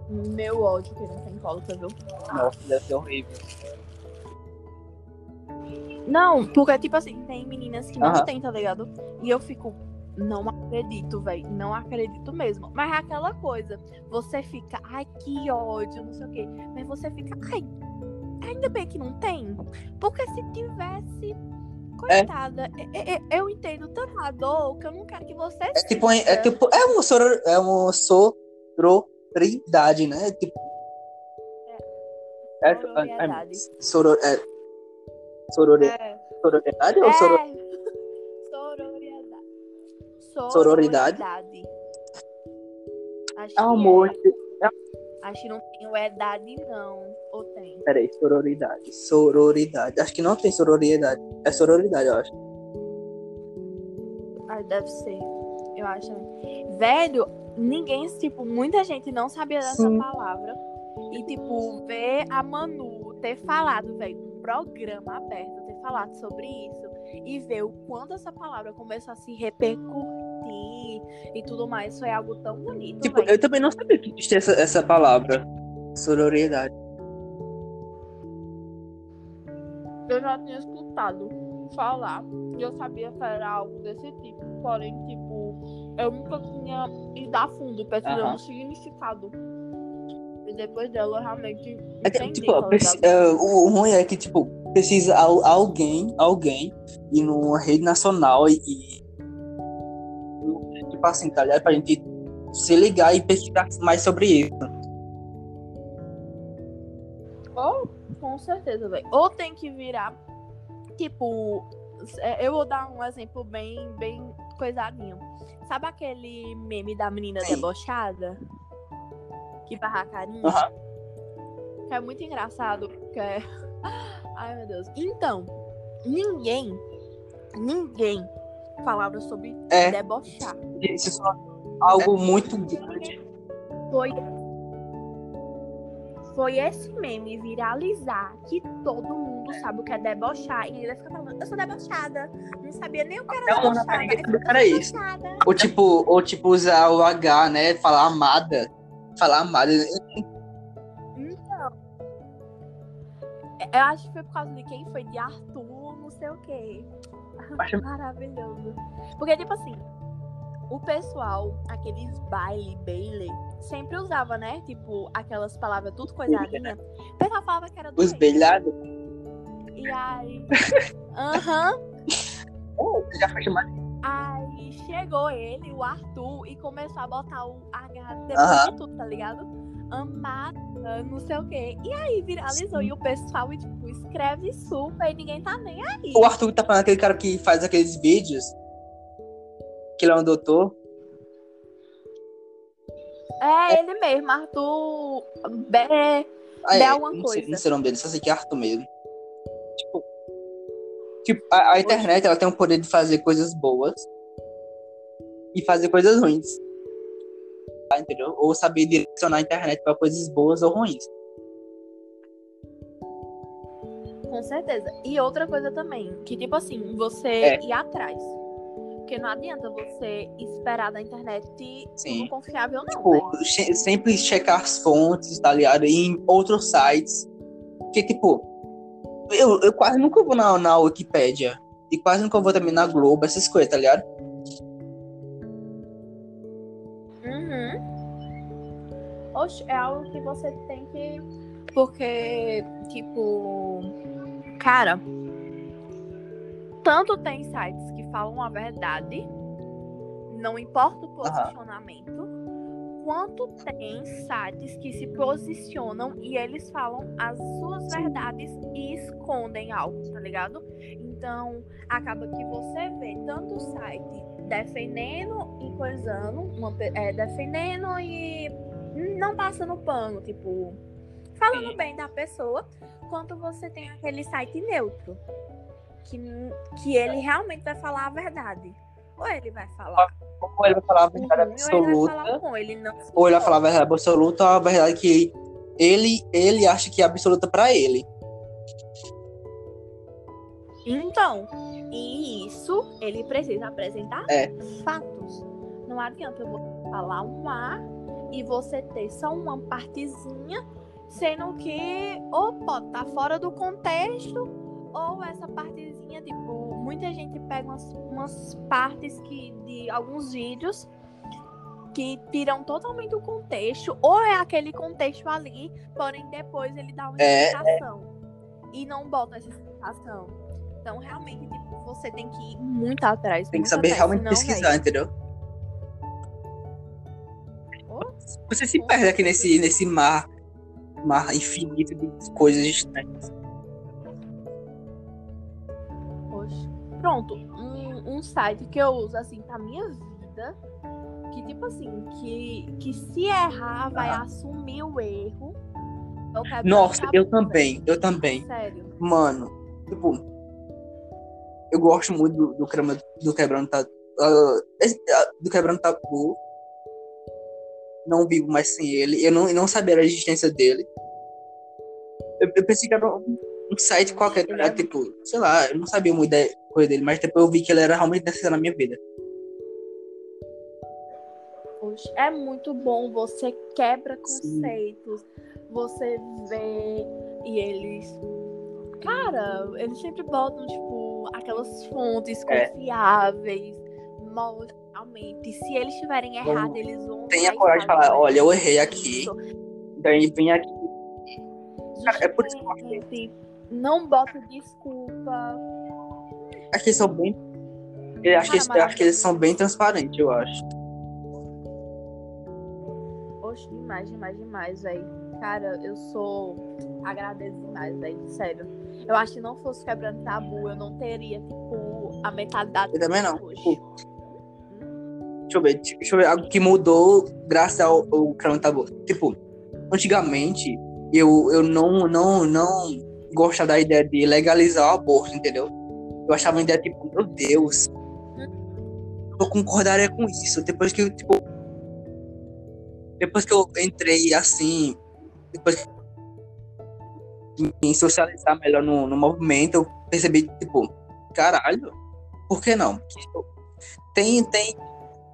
Speaker 1: Meu ódio que cólica, viu?
Speaker 2: Nossa, deve ser horrível.
Speaker 1: Não, porque, tipo assim, tem meninas que não
Speaker 2: Aham.
Speaker 1: tem, tá ligado? E eu fico, não acredito, velho. Não acredito mesmo. Mas é aquela coisa. Você fica, ai, que ódio, não sei o quê. Mas você fica, ai, ainda bem que não tem. Porque se tivesse. Coitada, e- e- eu entendo tanto a dor que eu não quero que você.
Speaker 2: É tipo, é, tipo, é uma soror, é uma sororidade, né? Tipo, é, é,
Speaker 1: Sororidade.
Speaker 2: soror, é, sorori-
Speaker 1: É.
Speaker 2: sororidade ou soror,
Speaker 1: É. Sororidade.
Speaker 2: Sororidade?
Speaker 1: Sororidade. Acho
Speaker 2: Ah,
Speaker 1: que
Speaker 2: amor,
Speaker 1: é. Acho que não tem o idade, não. Ou tem?
Speaker 2: peraí, sororidade, sororidade, acho que não tem sororidade, é sororidade, eu acho.
Speaker 1: Ah, deve ser. Eu acho. Velho, ninguém, tipo, muita gente não sabia dessa
Speaker 2: Sim.
Speaker 1: palavra. E, tipo, ver a Manu ter falado, velho, um programa aberto, ter falado sobre isso. E ver o quanto essa palavra começou a se repercutir e tudo mais. Foi algo tão bonito,
Speaker 2: Tipo,
Speaker 1: velho.
Speaker 2: eu também não sabia que existia essa, essa palavra, sororidade.
Speaker 1: Eu já tinha escutado falar e eu sabia que era algo desse tipo. Porém, tipo, eu nunca tinha ido a fundo pesquisando
Speaker 2: Aham.
Speaker 1: o significado. E depois dela eu realmente
Speaker 2: É que, tipo, é, o ruim é que, tipo, precisa al- alguém, alguém ir numa rede nacional e, e- tipo assim, tá ligado? Pra gente se ligar e pesquisar mais sobre isso.
Speaker 1: Ou, com certeza, velho. Ou tem que virar, tipo, é, eu vou dar um exemplo bem, bem coisadinho. Sabe aquele meme da menina
Speaker 2: Sim.
Speaker 1: debochada? Que barra carinho?
Speaker 2: Aham.
Speaker 1: Que é muito engraçado, porque é... Ai, meu Deus. Então, ninguém, ninguém falava sobre
Speaker 2: É.
Speaker 1: debochar.
Speaker 2: Isso é algo muito grande.
Speaker 1: Foi, foi esse meme viralizar que todo mundo sabe o que é debochar. E ainda fica falando, eu sou debochada. Não sabia nem o que era
Speaker 2: É uma
Speaker 1: debochada.
Speaker 2: era
Speaker 1: "Eu sou
Speaker 2: isso."
Speaker 1: debochada.
Speaker 2: Ou tipo, ou tipo usar o H, né? Falar amada. Falar amada.
Speaker 1: Então. Eu acho que foi por causa de quem foi, de Arthur, não sei o quê.
Speaker 2: Acho-
Speaker 1: Maravilhoso. Porque, tipo assim, o pessoal, aqueles baile, baile, sempre usava, né? Tipo, aquelas palavras tudo coisadinha. O pessoal falava que era do
Speaker 2: Os
Speaker 1: ex.
Speaker 2: belhados.
Speaker 1: E aí. Aham.
Speaker 2: Oh, você já foi chamado.
Speaker 1: Aí chegou ele, o Arthur, e começou a botar o H depois
Speaker 2: Aham.
Speaker 1: de tudo, tá ligado? Amada, não sei o quê. E aí viralizou. E o pessoal, tipo, escreve super e ninguém tá nem aí.
Speaker 2: O Arthur tá falando aquele cara que faz aqueles vídeos. Que ele é um doutor.
Speaker 1: É ele mesmo, Arthur. Bé.
Speaker 2: Ah, é,
Speaker 1: alguma
Speaker 2: não, sei,
Speaker 1: coisa.
Speaker 2: não sei o nome dele, só sei que é Arthur mesmo. Tipo, a, a internet ela tem o poder de fazer coisas boas e fazer coisas ruins. Tá, Entendeu? Ou saber direcionar a internet para coisas boas ou ruins.
Speaker 1: Com certeza. E outra coisa também, que tipo assim, você
Speaker 2: É.
Speaker 1: ir atrás. Porque não adianta você esperar da internet
Speaker 2: Sim.
Speaker 1: tudo confiável, não.
Speaker 2: Tipo,
Speaker 1: né?
Speaker 2: sempre checar as fontes, tá ligado? E em outros sites. Porque, tipo, eu, eu quase nunca vou na, na Wikipédia. E quase nunca vou também na Globo, essas coisas, tá ligado?
Speaker 1: Uhum. Oxe, é algo que você tem que. Porque, tipo. Cara. Tanto tem sites que falam a verdade, não importa o posicionamento, quanto tem sites que se posicionam e eles falam as suas verdades e escondem algo, tá ligado? Então, acaba que você vê tanto site defendendo e coisando, uma é, defendendo e não passando pano, tipo, falando
Speaker 2: Sim.
Speaker 1: bem da pessoa, quanto você tem aquele site neutro, que, que ele realmente vai falar a verdade. Ou ele vai falar
Speaker 2: Ou ele vai falar a verdade
Speaker 1: ou ele falar
Speaker 2: absoluta.
Speaker 1: o bom, ele se
Speaker 2: Ou ele vai falar a verdade absoluta ou a verdade que ele, ele acha que é absoluta pra ele.
Speaker 1: Então, e isso ele precisa apresentar
Speaker 2: É.
Speaker 1: fatos. Não adianta você falar um A e você ter só uma partezinha, sendo que ou pode estar fora do contexto, ou essa partezinha, tipo, muita gente pega umas, umas partes que de alguns vídeos que tiram totalmente o contexto, ou é aquele contexto ali, porém depois ele dá uma
Speaker 2: É,
Speaker 1: explicação. E não bota essa explicação. Então, realmente, tipo, você tem que ir muito atrás.
Speaker 2: Tem que saber
Speaker 1: atrás,
Speaker 2: realmente pesquisar,
Speaker 1: véi,
Speaker 2: entendeu?
Speaker 1: Ô,
Speaker 2: Você se perde aqui nesse, nesse mar, mar infinito de coisas estranhas.
Speaker 1: Pronto, um, um site que eu uso assim pra minha vida, que tipo assim, que, que se errar vai
Speaker 2: Ah.
Speaker 1: assumir o erro. Quebrando
Speaker 2: Nossa, eu também, eu também.
Speaker 1: Sério.
Speaker 2: Mano, tipo, eu gosto muito do, do, crema, do Quebrando Tabu. do Quebrando Tabu. Não vivo mais sem ele. Eu não, eu não sabia da existência dele. Eu, eu pensei que era um, um site qualquer, tá
Speaker 1: é-
Speaker 2: tipo, sei lá, eu não sabia muito da coisa dele, mas depois eu vi que ele era realmente necessário na minha vida.
Speaker 1: Poxa, é muito bom, você quebra
Speaker 2: Sim.
Speaker 1: conceitos, você vê e eles. Cara, eles sempre botam, tipo, aquelas fontes
Speaker 2: É.
Speaker 1: confiáveis, mostram realmente. Se eles estiverem errados, eles vão.
Speaker 2: Tenha
Speaker 1: lá e
Speaker 2: coragem de falar, olha, eu errei
Speaker 1: "Isso".
Speaker 2: aqui. Daí vem aqui. Cara, é por isso que eu
Speaker 1: Não bota desculpa.
Speaker 2: Acho que eles são bem. Eu acho, que eles, eu acho que eles são bem transparentes, eu acho.
Speaker 1: Oxe, demais, demais, demais, velho. Cara, eu sou. Agradeço demais, velho. Sério. Eu acho que não fosse quebrando tabu, eu não teria, tipo, a mentalidade
Speaker 2: Eu também não.
Speaker 1: hoje.
Speaker 2: Deixa eu ver, deixa eu ver algo que mudou graças ao, ao Tabu. Tipo, antigamente eu, eu não, não, não gostava da ideia de legalizar o aborto, entendeu? Eu achava uma ideia tipo, meu Deus, eu concordaria com isso. Depois que eu, tipo, depois que eu entrei assim, depois que em socializar melhor no, no movimento, eu percebi, tipo, caralho, por que não? Tipo, Tem, tem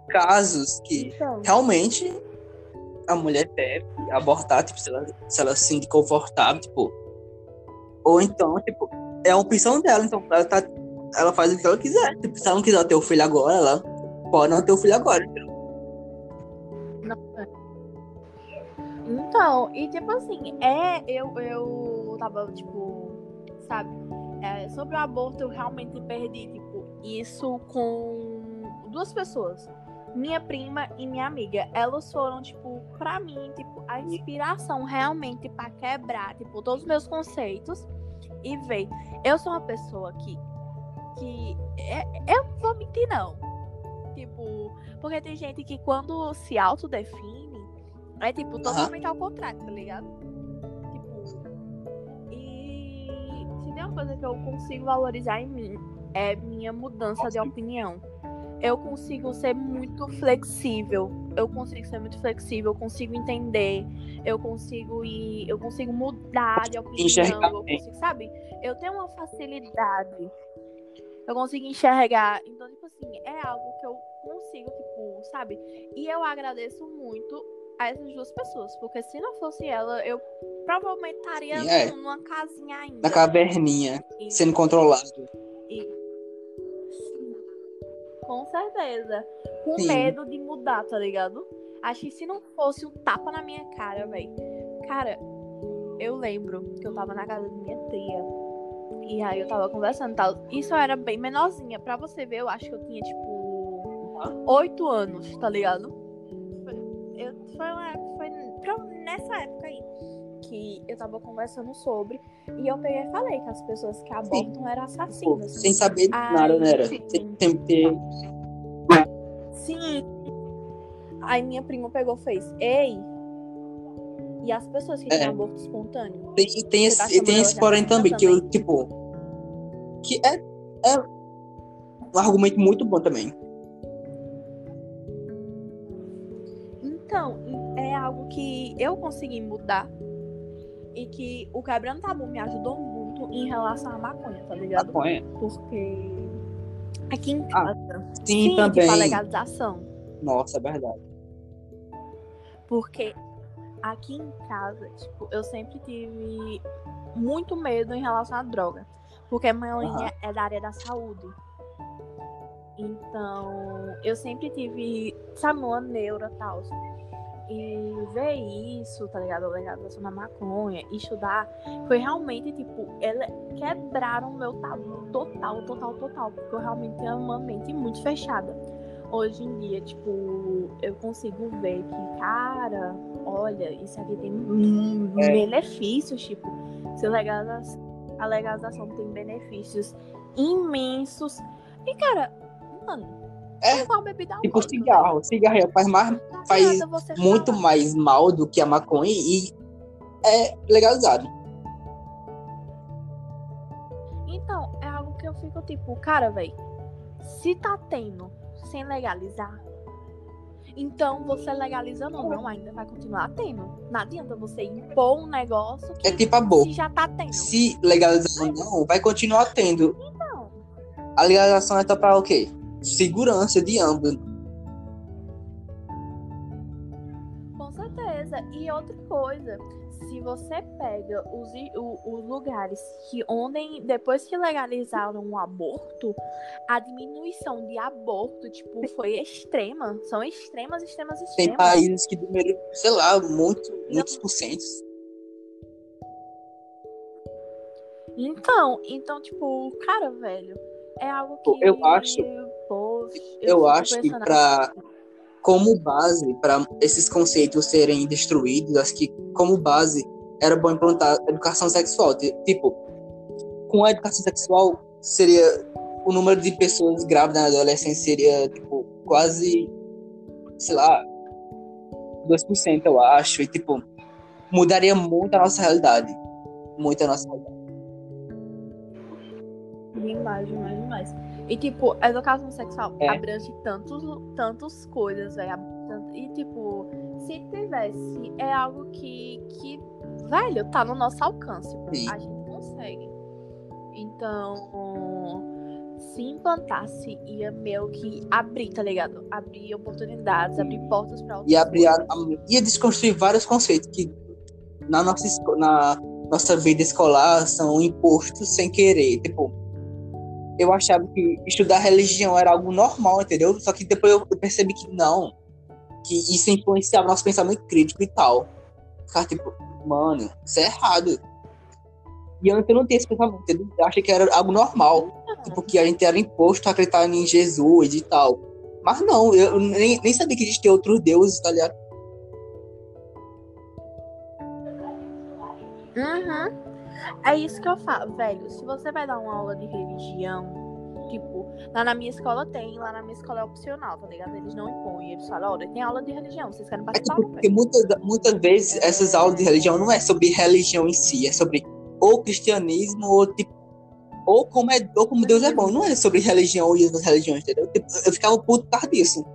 Speaker 2: casos que
Speaker 1: Então,
Speaker 2: realmente a mulher deve abortar, tipo, se ela, se ela se sentir confortável, tipo. Ou então, tipo, é a opção dela, então ela, tá, ela faz o que ela quiser. Tipo, se ela não quiser ter o filho agora, ela pode não ter o filho agora.
Speaker 1: Então, e tipo assim, é, eu, eu tava, tipo, sabe, é, sobre o aborto eu realmente perdi, tipo, isso com duas pessoas. Minha prima e minha amiga. Elas foram, tipo, pra mim, tipo, a inspiração realmente pra quebrar, tipo, todos os meus conceitos e ver. Eu sou uma pessoa que. que é, eu não vou mentir, não. Tipo, porque tem gente que quando se autodefine, é tipo totalmente ao contrário, tá ligado? Tipo. E se tem uma coisa que eu consigo valorizar em mim, é minha mudança de opinião. Eu consigo ser muito flexível. Eu consigo ser muito flexível, eu consigo entender, eu consigo ir, eu consigo mudar de opinião,
Speaker 2: Enxergar
Speaker 1: eu consigo, sabe? Eu tenho uma facilidade. Eu consigo enxergar. Então, tipo assim, é algo que eu consigo, tipo, sabe? E eu agradeço muito a essas duas pessoas, porque se não fosse ela, eu provavelmente estaria
Speaker 2: é.
Speaker 1: numa casinha ainda.
Speaker 2: Na caverninha,
Speaker 1: E-
Speaker 2: sendo controlado.
Speaker 1: e-. Com certeza. Com
Speaker 2: Sim.
Speaker 1: medo de mudar, tá ligado? Acho que se não fosse um tapa na minha cara, velho. Cara, eu lembro que eu tava na casa da minha tia. E aí eu tava conversando e tal. Isso eu era bem menorzinha. Pra você ver, eu acho que eu tinha, tipo, oito anos, tá ligado? Foi, eu, foi, uma, foi pra- nessa época que eu tava conversando sobre. E eu peguei e falei que as pessoas que abortam eram
Speaker 2: Pô,
Speaker 1: assassinas.
Speaker 2: sem saber de
Speaker 1: Ai,
Speaker 2: nada, né? Era?
Speaker 1: sim.
Speaker 2: Sem, ter.
Speaker 1: Sim. Aí minha prima pegou e fez, ei. E as pessoas que
Speaker 2: É.
Speaker 1: têm aborto espontâneo?
Speaker 2: Tem, tem
Speaker 1: Você tá
Speaker 2: esse, tem esse porém
Speaker 1: assassina
Speaker 2: também, que eu, tipo. Que é, é um argumento muito bom também.
Speaker 1: Então, é algo que eu consegui mudar. E que o Quebrando Tabu me ajudou muito em relação à maconha, tá ligado?
Speaker 2: Maconha.
Speaker 1: Porque aqui em
Speaker 2: Ah,
Speaker 1: casa.
Speaker 2: Sim,
Speaker 1: tipo,
Speaker 2: também.
Speaker 1: a legalização.
Speaker 2: Nossa, é verdade.
Speaker 1: Porque aqui em casa, tipo, eu sempre tive muito medo em relação à droga. Porque a mãe
Speaker 2: Aham.
Speaker 1: é da área da saúde. Então, eu sempre tive, sabe, uma neura tal. E ver isso, tá ligado? A legalização da maconha, estudar, foi realmente, tipo, ela quebraram o meu tabu total, total, total. Porque eu realmente tenho uma mente muito fechada. Hoje em dia, tipo, eu consigo ver que, cara, olha, isso aqui tem hum,
Speaker 2: É.
Speaker 1: benefícios, tipo, se legaliza- a legalização tem benefícios imensos. E, cara, mano,
Speaker 2: É,
Speaker 1: é igual bebida
Speaker 2: Tipo cigarro. Cigarro faz, mais, faz
Speaker 1: você
Speaker 2: muito
Speaker 1: falar.
Speaker 2: mais mal do que a maconha e é legalizado.
Speaker 1: Então, é algo que eu fico tipo, cara, velho, se tá tendo sem legalizar, então você legalizando ou não, ainda vai continuar tendo. Não adianta você impor um negócio que
Speaker 2: É tipo a boca.
Speaker 1: se já tá tendo.
Speaker 2: Se legalizar ou não, vai continuar tendo.
Speaker 1: Então,
Speaker 2: A legalização é pra o quê? Segurança de ambos.
Speaker 1: E outra coisa, se você pega os, os lugares que onde, depois que legalizaram o aborto, a diminuição de aborto, tipo, foi extrema. São extremas, extremas,
Speaker 2: Tem
Speaker 1: extremas.
Speaker 2: países que diminuíram, sei lá, muito, muitos porcentos.
Speaker 1: Então, então, tipo, cara, velho, é algo que.
Speaker 2: eu acho-
Speaker 1: pô,
Speaker 2: Eu
Speaker 1: fico
Speaker 2: acho que pra, como base, para esses conceitos serem destruídos, acho que como base era bom implantar educação sexual. Ti- Tipo, com a educação sexual, seria o número de pessoas grávidas na adolescência seria, tipo, quase, sei lá, 2%, eu acho. E, tipo, mudaria muito a nossa realidade. Muito a nossa realidade.
Speaker 1: Demais, demais, demais. E, tipo, a educação sexual
Speaker 2: É.
Speaker 1: abrange tantos, tantos coisas, velho. E, tipo, se tivesse, é algo que, que, velho, tá no nosso alcance.
Speaker 2: Sim.
Speaker 1: A gente consegue. Então, se implantasse, ia meio que abrir, tá ligado? Abrir oportunidades, abrir portas pra outras
Speaker 2: e abrir a, ia desconstruir vários conceitos que na nossa na nossa vida escolar são impostos sem querer tipo eu achava que estudar religião era algo normal, entendeu? Só que depois eu percebi que não. Que isso influenciava nosso pensamento crítico e tal. Ficar tipo, mano, isso é errado. E antes eu não tinha esse pensamento, entendeu? Eu achei que era algo normal. Tipo, que a gente era imposto a acreditar em Jesus e tal. Mas não, eu nem, nem sabia que existia outros deuses, tá ligado?
Speaker 1: Uhum. É isso que eu falo, velho. Se você vai dar uma aula de religião, tipo, lá na minha escola tem, lá na minha escola é opcional, tá ligado? Eles não impõem, eles falam, olha, tem aula de religião, vocês querem
Speaker 2: É
Speaker 1: participar?
Speaker 2: tipo, porque muitas, muitas vezes essas aulas de religião não é sobre religião em si, é sobre ou cristianismo ou tipo ou como, é, ou como Deus é bom, não é sobre religião e outras religiões, entendeu? Tipo, eu ficava puto por causa disso.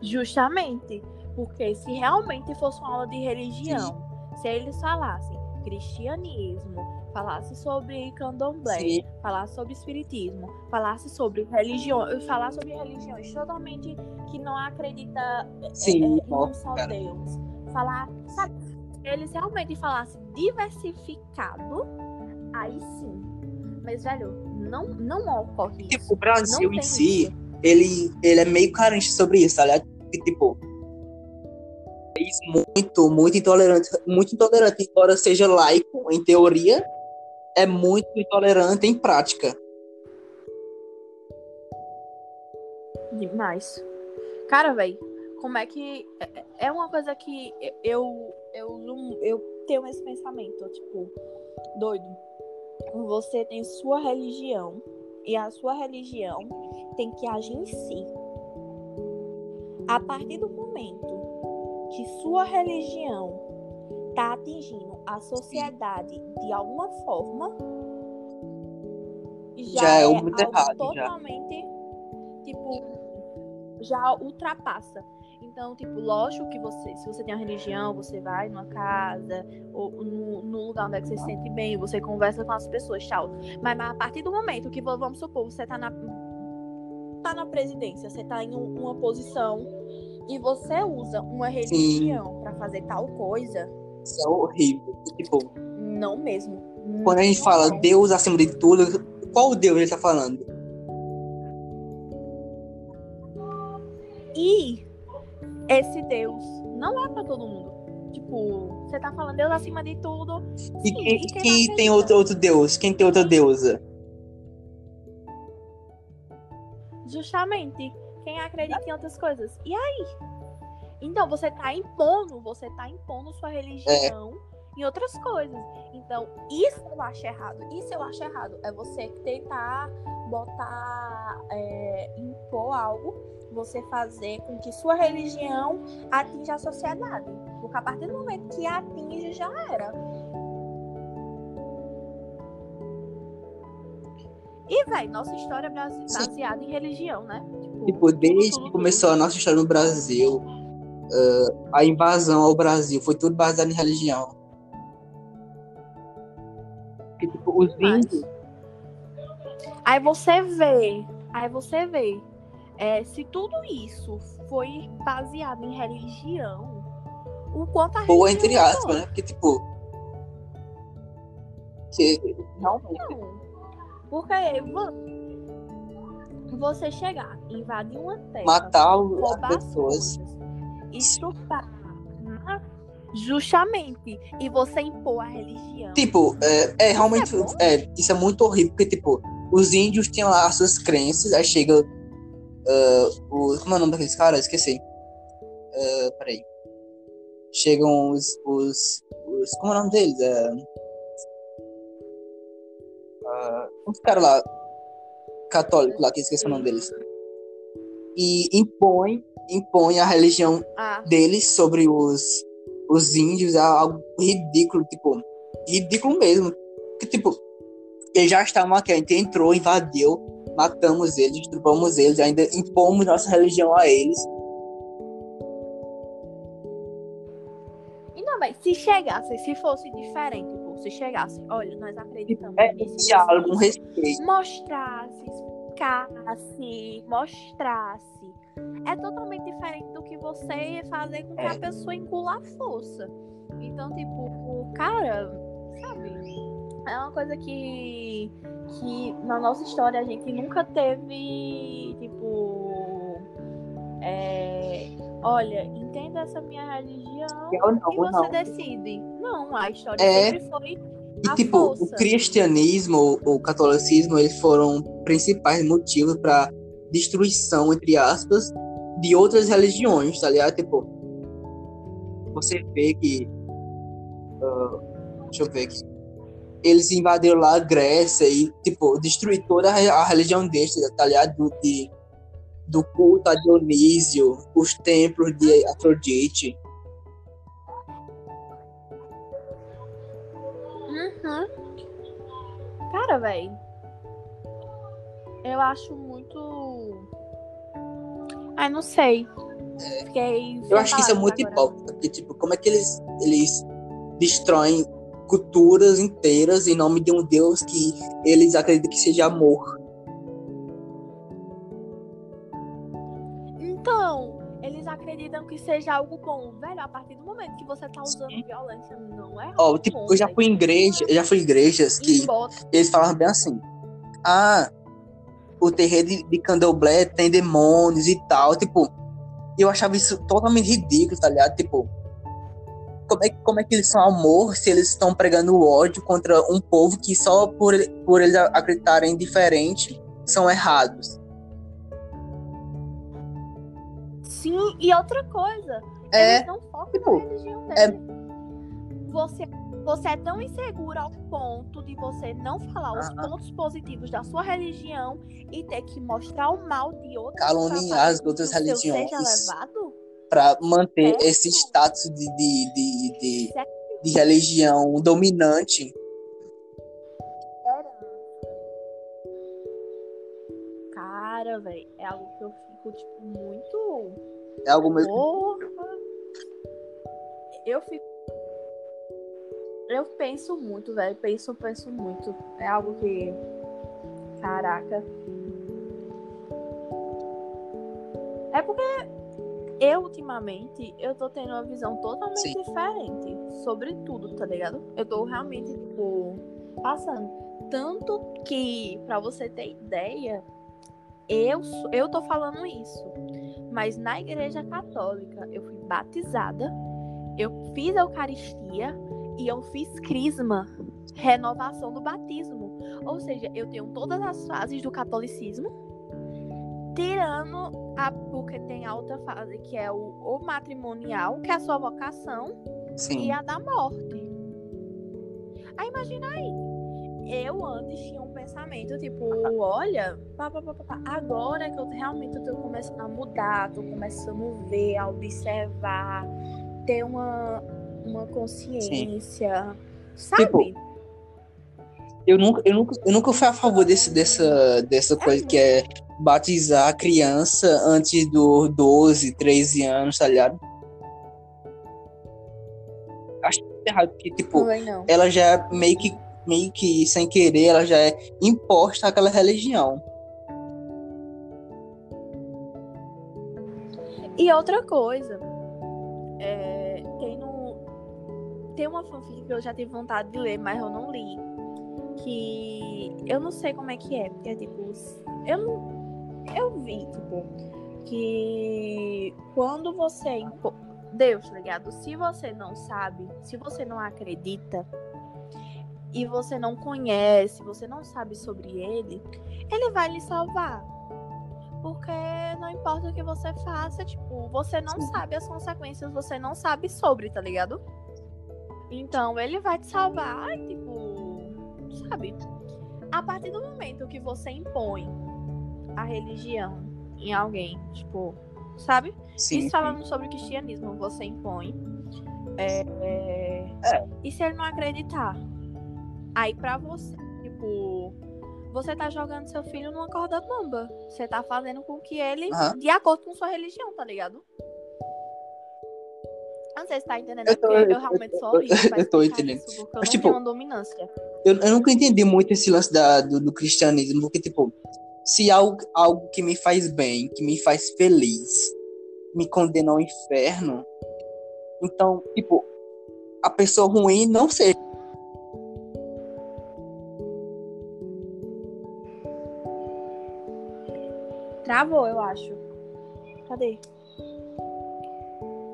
Speaker 1: Justamente. Porque se realmente fosse uma aula de religião, se eles falassem cristianismo, falasse sobre candomblé,
Speaker 2: Sim.
Speaker 1: falasse sobre espiritismo, falasse sobre religião, falar sobre religiões totalmente que não acredita é,
Speaker 2: Sim,
Speaker 1: é, em um só
Speaker 2: cara.
Speaker 1: Deus. Falar, sabe, se eles realmente falassem diversificado, aí sim. Mas, velho, não, não ocorre
Speaker 2: Tipo,
Speaker 1: isso.
Speaker 2: o Brasil em si,
Speaker 1: isso.
Speaker 2: ele, ele é meio carente sobre isso, ligado? Porque, tipo, é país muito, muito intolerante, muito intolerante, embora seja laico em teoria, é muito intolerante em prática.
Speaker 1: Demais. Cara, velho, como é que. é- É uma coisa que eu, eu, não- eu tenho esse pensamento, tipo, doido. Você tem sua religião e a sua religião tem que agir em si. A partir do momento que sua religião tá atingindo a sociedade de alguma forma, já,
Speaker 2: Já é
Speaker 1: é algo
Speaker 2: errado, já.
Speaker 1: totalmente, tipo, já ultrapassa. Então, tipo, lógico que você, se você tem uma religião, você vai numa casa, ou no, no lugar onde é que você se sente bem, você conversa com as pessoas, tal. Mas, mas a partir do momento que, vamos supor, você tá na, tá na presidência, você tá em um- uma posição e você usa uma religião pra fazer tal coisa,
Speaker 2: Isso é horrível. Tipo,
Speaker 1: não mesmo.
Speaker 2: quando a gente fala
Speaker 1: é.
Speaker 2: Deus acima de tudo, qual Deus ele tá falando?
Speaker 1: E esse Deus não é pra todo mundo. Tipo, você tá falando Deus acima de tudo.
Speaker 2: E quem,
Speaker 1: e quem
Speaker 2: tem outro, outro Deus? Quem tem outra deusa?
Speaker 1: Justamente. Quem acredita em outras coisas. E aí? Então, você tá impondo, você tá impondo sua religião em outras coisas. Então, isso eu acho errado. Isso eu acho errado. É você tentar botar, é, impor algo, você fazer com que sua religião atinja a sociedade. Porque a partir do momento que atinge, já era. E, velho, nossa história é base-
Speaker 2: Sim.
Speaker 1: baseada em religião, né?
Speaker 2: Tipo, desde que começou a nossa história no Brasil, ah, a invasão ao Brasil foi tudo baseado em religião. Porque, tipo, os índios,
Speaker 1: Aí você vê, aí você vê, é, se tudo isso foi baseado em religião, o quanto a
Speaker 2: ou entre aspas, né? Porque, tipo. Que, realmente.
Speaker 1: Não. Porque vo- você chegar, invadir uma terra,
Speaker 2: Matar as
Speaker 1: roubar
Speaker 2: pessoas.
Speaker 1: coisas, estuprar, justamente, e você impor a religião.
Speaker 2: Tipo, é, é realmente.
Speaker 1: bom?
Speaker 2: É, isso é muito horrível, porque, tipo, os índios tinham lá as suas crenças, aí chega. ah, o, como é o nome daqueles caras? Esqueci. Ah, peraí. Chegam os, os, os. Como é o nome deles? É, ah, os caras lá, católicos lá, que eu esqueci o nome deles. E impõe, impõe a religião
Speaker 1: Ah,
Speaker 2: deles sobre os, os índios é algo ridículo, tipo, ridículo mesmo. Que, tipo, eles já estavam aqui, a gente entrou, invadiu, matamos eles, destrupamos eles, ainda impomos nossa religião a eles.
Speaker 1: Mas se chegasse, se fosse diferente, pô, se chegasse, olha, nós acreditamos
Speaker 2: É
Speaker 1: nisso,
Speaker 2: diálogo, um respeito.
Speaker 1: mostrasse, explicasse, mostrasse. É totalmente diferente do que você fazer com que
Speaker 2: É.
Speaker 1: a pessoa engula a força. Então, tipo, o cara, sabe? é uma coisa que, que na nossa história a gente nunca teve, tipo. É, olha, entenda essa minha religião
Speaker 2: Eu não,
Speaker 1: e você
Speaker 2: não.
Speaker 1: decide. Não, a história
Speaker 2: É.
Speaker 1: sempre foi.
Speaker 2: E tipo,
Speaker 1: força.
Speaker 2: o cristianismo, o catolicismo, eles foram principais motivos para destruição, entre aspas, de outras religiões, tá ligado? Tipo, você vê que. ah, deixa eu ver aqui. Eles invadiram lá a Grécia e, tipo, destruíram toda a re- a religião deles, tá ligado? Do, de, do culto a Dionísio, os templos de Afrodite.
Speaker 1: Uhum. Cara, velho. Eu acho muito. Ai, não sei. Fiquei.
Speaker 2: Eu acho que isso é muito hipócrita, porque, tipo, como é que eles, eles destroem culturas inteiras em nome de um Deus que eles acreditam que seja amor?
Speaker 1: Acreditam que seja algo bom. Velho, a partir do momento que você tá usando
Speaker 2: Sim.
Speaker 1: violência, não é
Speaker 2: Ó,
Speaker 1: algo
Speaker 2: tipo,
Speaker 1: bom,
Speaker 2: eu já
Speaker 1: velho.
Speaker 2: fui em igreja, eu já fui em igrejas que eles falavam bem assim, ah, o terreiro de, de candomblé tem demônios e tal, tipo, eu achava isso totalmente ridículo, tá ligado? Tipo, como é, como é que eles são amor se eles estão pregando ódio contra um povo que só por, por eles acreditarem diferente são errados?
Speaker 1: E outra coisa.
Speaker 2: É,
Speaker 1: Eles não focam
Speaker 2: tipo,
Speaker 1: na religião
Speaker 2: é-
Speaker 1: dele. Você, você é tão inseguro ao ponto de você não falar os
Speaker 2: Aham.
Speaker 1: pontos positivos da sua religião e ter que mostrar o mal de outras
Speaker 2: Caluniar as outras religiões. Pra manter
Speaker 1: Certo.
Speaker 2: esse status de, de, de, de, de religião dominante.
Speaker 1: Cara, velho, é algo que eu fico, tipo, muito.
Speaker 2: É algo meio
Speaker 1: Porra! Eu fico. Eu penso muito, velho. Penso, penso muito. É algo que. Caraca. É porque eu, ultimamente, eu tô tendo uma visão totalmente
Speaker 2: Sim.
Speaker 1: diferente sobre tudo, tá ligado? Eu tô realmente, tipo, passando. Tanto que, pra você ter ideia, eu, eu tô falando isso. Mas na igreja católica, eu fui batizada, eu fiz a Eucaristia e eu fiz crisma, renovação do batismo. Ou seja, eu tenho todas as fases do catolicismo, tirando a. Porque tem a outra fase, que é o, o matrimonial, que é a sua vocação, e
Speaker 2: Sim.
Speaker 1: a da morte. Aí imagina aí. Eu antes tinha um pensamento, tipo, olha, pá, pá, pá, agora que eu realmente tô começando a mudar, tô começando a ver, a observar, ter uma, uma consciência, sabe?
Speaker 2: Tipo, Eu nunca, eu nunca, eu nunca fui a favor desse, dessa, dessa coisa que é batizar a criança antes dos 12, 13 anos, tá ligado? Acho errado, porque, tipo, ela já é meio que, meio que sem querer, ela já é imposta àquela religião.
Speaker 1: E outra coisa, é, tem, no, tem uma fanfic que eu já tive vontade de ler, mas eu não li. Que eu não sei como é que é, porque é tipo. Eu não. Eu vi, tipo, que quando você. impo- Deus, tá ligado? Se você não sabe, se você não acredita e você não conhece, você não sabe sobre ele, ele vai lhe salvar. Porque não importa o que você faça, tipo, você não sabe as consequências, você não sabe sobre, tá ligado? Então ele vai te salvar, tipo, sabe? A partir do momento que você impõe a religião em alguém, tipo, sabe?
Speaker 2: Sim.
Speaker 1: Isso falando sobre o cristianismo, você impõe. é, é,
Speaker 2: É.
Speaker 1: E se ele não acreditar? Aí pra você, tipo, você tá jogando seu filho numa corda bamba. Você tá fazendo com que ele,
Speaker 2: Aham.
Speaker 1: de acordo com sua religião, tá ligado? Não sei se tá entendendo,
Speaker 2: Eu
Speaker 1: é
Speaker 2: tô-
Speaker 1: porque eu,
Speaker 2: eu-
Speaker 1: realmente
Speaker 2: eu-
Speaker 1: sou pra
Speaker 2: eu tô entendendo.
Speaker 1: isso, eu
Speaker 2: Mas, tipo,
Speaker 1: dominância.
Speaker 2: Eu, eu nunca entendi muito esse lance da, do, do cristianismo, porque, tipo, se algo, algo que me faz bem, que me faz feliz, me condena ao inferno, então, tipo, a pessoa ruim não seja.
Speaker 1: Travou, eu acho. Cadê?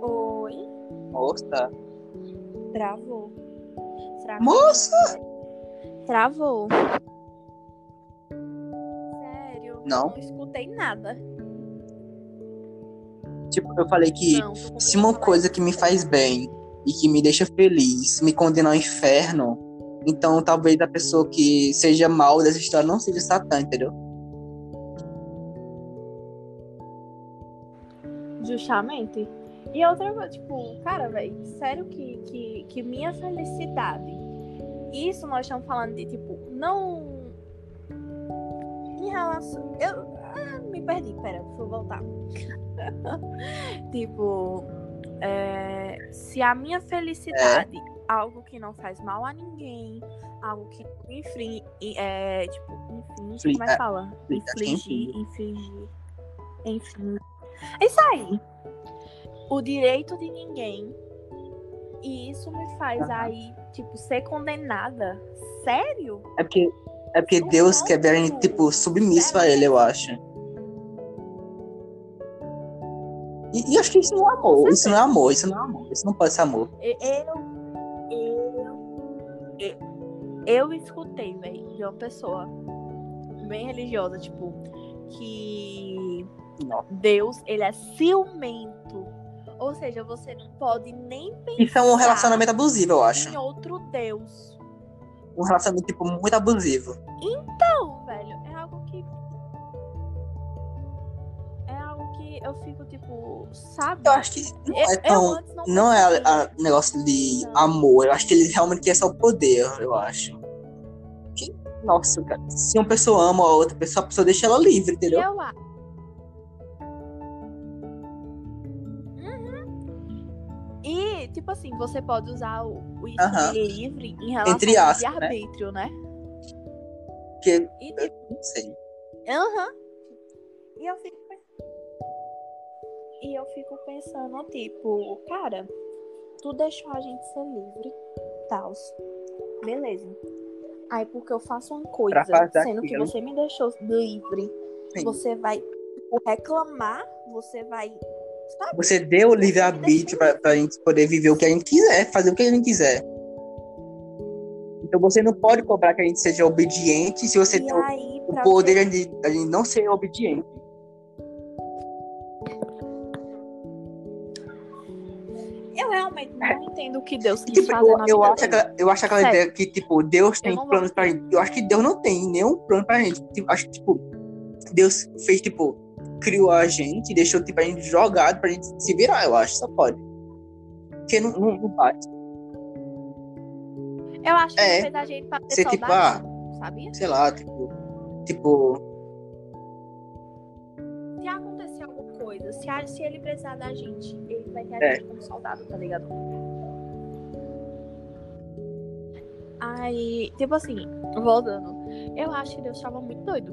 Speaker 1: Oi?
Speaker 2: Moça.
Speaker 1: Travou. Será que-
Speaker 2: Moça!
Speaker 1: Travou. Sério?
Speaker 2: Não.
Speaker 1: Não escutei nada.
Speaker 2: Tipo, eu falei que
Speaker 1: Não,
Speaker 2: se uma coisa que me faz bem e que me deixa feliz me condena ao inferno, então talvez a pessoa que seja mal dessa história não seja Satã, entendeu?
Speaker 1: Justamente. E outra coisa, tipo, cara, velho, sério que, que, que minha felicidade. Isso nós estamos falando de, tipo, não. Em relação. Eu. Ah, me perdi, pera, deixa eu voltar. tipo, é, se a minha felicidade, algo que não faz mal a ninguém, algo que, enfim, é, tipo, infringe,
Speaker 2: Infli-
Speaker 1: como é que
Speaker 2: é,
Speaker 1: fala?
Speaker 2: é
Speaker 1: Infligir, infligir. Enfim. É isso aí. O direito de ninguém. E isso me faz
Speaker 2: Aham.
Speaker 1: aí, tipo, ser condenada. Sério?
Speaker 2: É porque, é porque Deus quer ver a gente,
Speaker 1: tipo,
Speaker 2: submisso a ele, eu acho. E, e acho que isso não é amor. Isso não é amor, isso não é amor. Isso não pode ser amor.
Speaker 1: Eu. Eu. Eu, eu escutei, velho, de uma pessoa bem religiosa, tipo, que
Speaker 2: Não.
Speaker 1: Deus, ele é ciumento. Ou seja, você não pode nem pensar
Speaker 2: Isso é um relacionamento abusivo, eu acho.
Speaker 1: em outro Deus.
Speaker 2: Um relacionamento, tipo, muito abusivo.
Speaker 1: Então, velho, é algo que. É algo que eu fico, tipo, sabe?
Speaker 2: Eu acho que não é
Speaker 1: eu
Speaker 2: tão.
Speaker 1: não
Speaker 2: Não é a, a negócio de
Speaker 1: Não.
Speaker 2: amor. Eu acho que ele realmente quer só o poder, eu acho. Que- nossa, cara. Se uma pessoa ama a outra pessoa, a pessoa deixa ela livre, entendeu?
Speaker 1: eu acho. Tipo assim, você pode usar o, o isso livre em relação
Speaker 2: Entre
Speaker 1: ao
Speaker 2: aspas, né?
Speaker 1: arbítrio, né?
Speaker 2: Porque,
Speaker 1: E, tipo,
Speaker 2: não sei.
Speaker 1: aham. E eu fico. E eu fico pensando, tipo, cara, tu deixou a gente ser livre, tal. Beleza. Aí porque eu faço uma coisa, sendo que
Speaker 2: aquilo.
Speaker 1: você me deixou livre,
Speaker 2: Sim.
Speaker 1: você vai tipo, reclamar, você vai. Sabe?
Speaker 2: Você deu o livre-arbítrio pra, pra gente poder viver o que a gente quiser, fazer o que a gente quiser. Então você não pode cobrar que a gente seja obediente se você
Speaker 1: E
Speaker 2: tem o-
Speaker 1: aí,
Speaker 2: o poder de a gente não ser obediente.
Speaker 1: Eu realmente não entendo o que Deus quis
Speaker 2: Tipo,
Speaker 1: fazer
Speaker 2: eu,
Speaker 1: na
Speaker 2: eu
Speaker 1: vida
Speaker 2: acho aquela, eu acho aquela
Speaker 1: Sério.
Speaker 2: ideia que, tipo, Deus tem planos pra gente. Eu acho que Deus não tem nenhum plano pra gente. Tipo, acho que, tipo, Deus fez, tipo, criou a gente e deixou, tipo, a gente jogado pra gente se virar, eu acho. Só pode. Porque não, não, não bate.
Speaker 1: Eu acho que
Speaker 2: É.
Speaker 1: fez a gente pra ter
Speaker 2: Ser tipo,
Speaker 1: saudade, sabia?
Speaker 2: Sei lá, tipo. Tipo.
Speaker 1: Se acontecer alguma coisa, se, a- se ele precisar da gente, ele vai ter a
Speaker 2: É.
Speaker 1: gente como soldado, tá ligado? Aí, tipo assim, voltando, eu acho que Deus tava muito doido.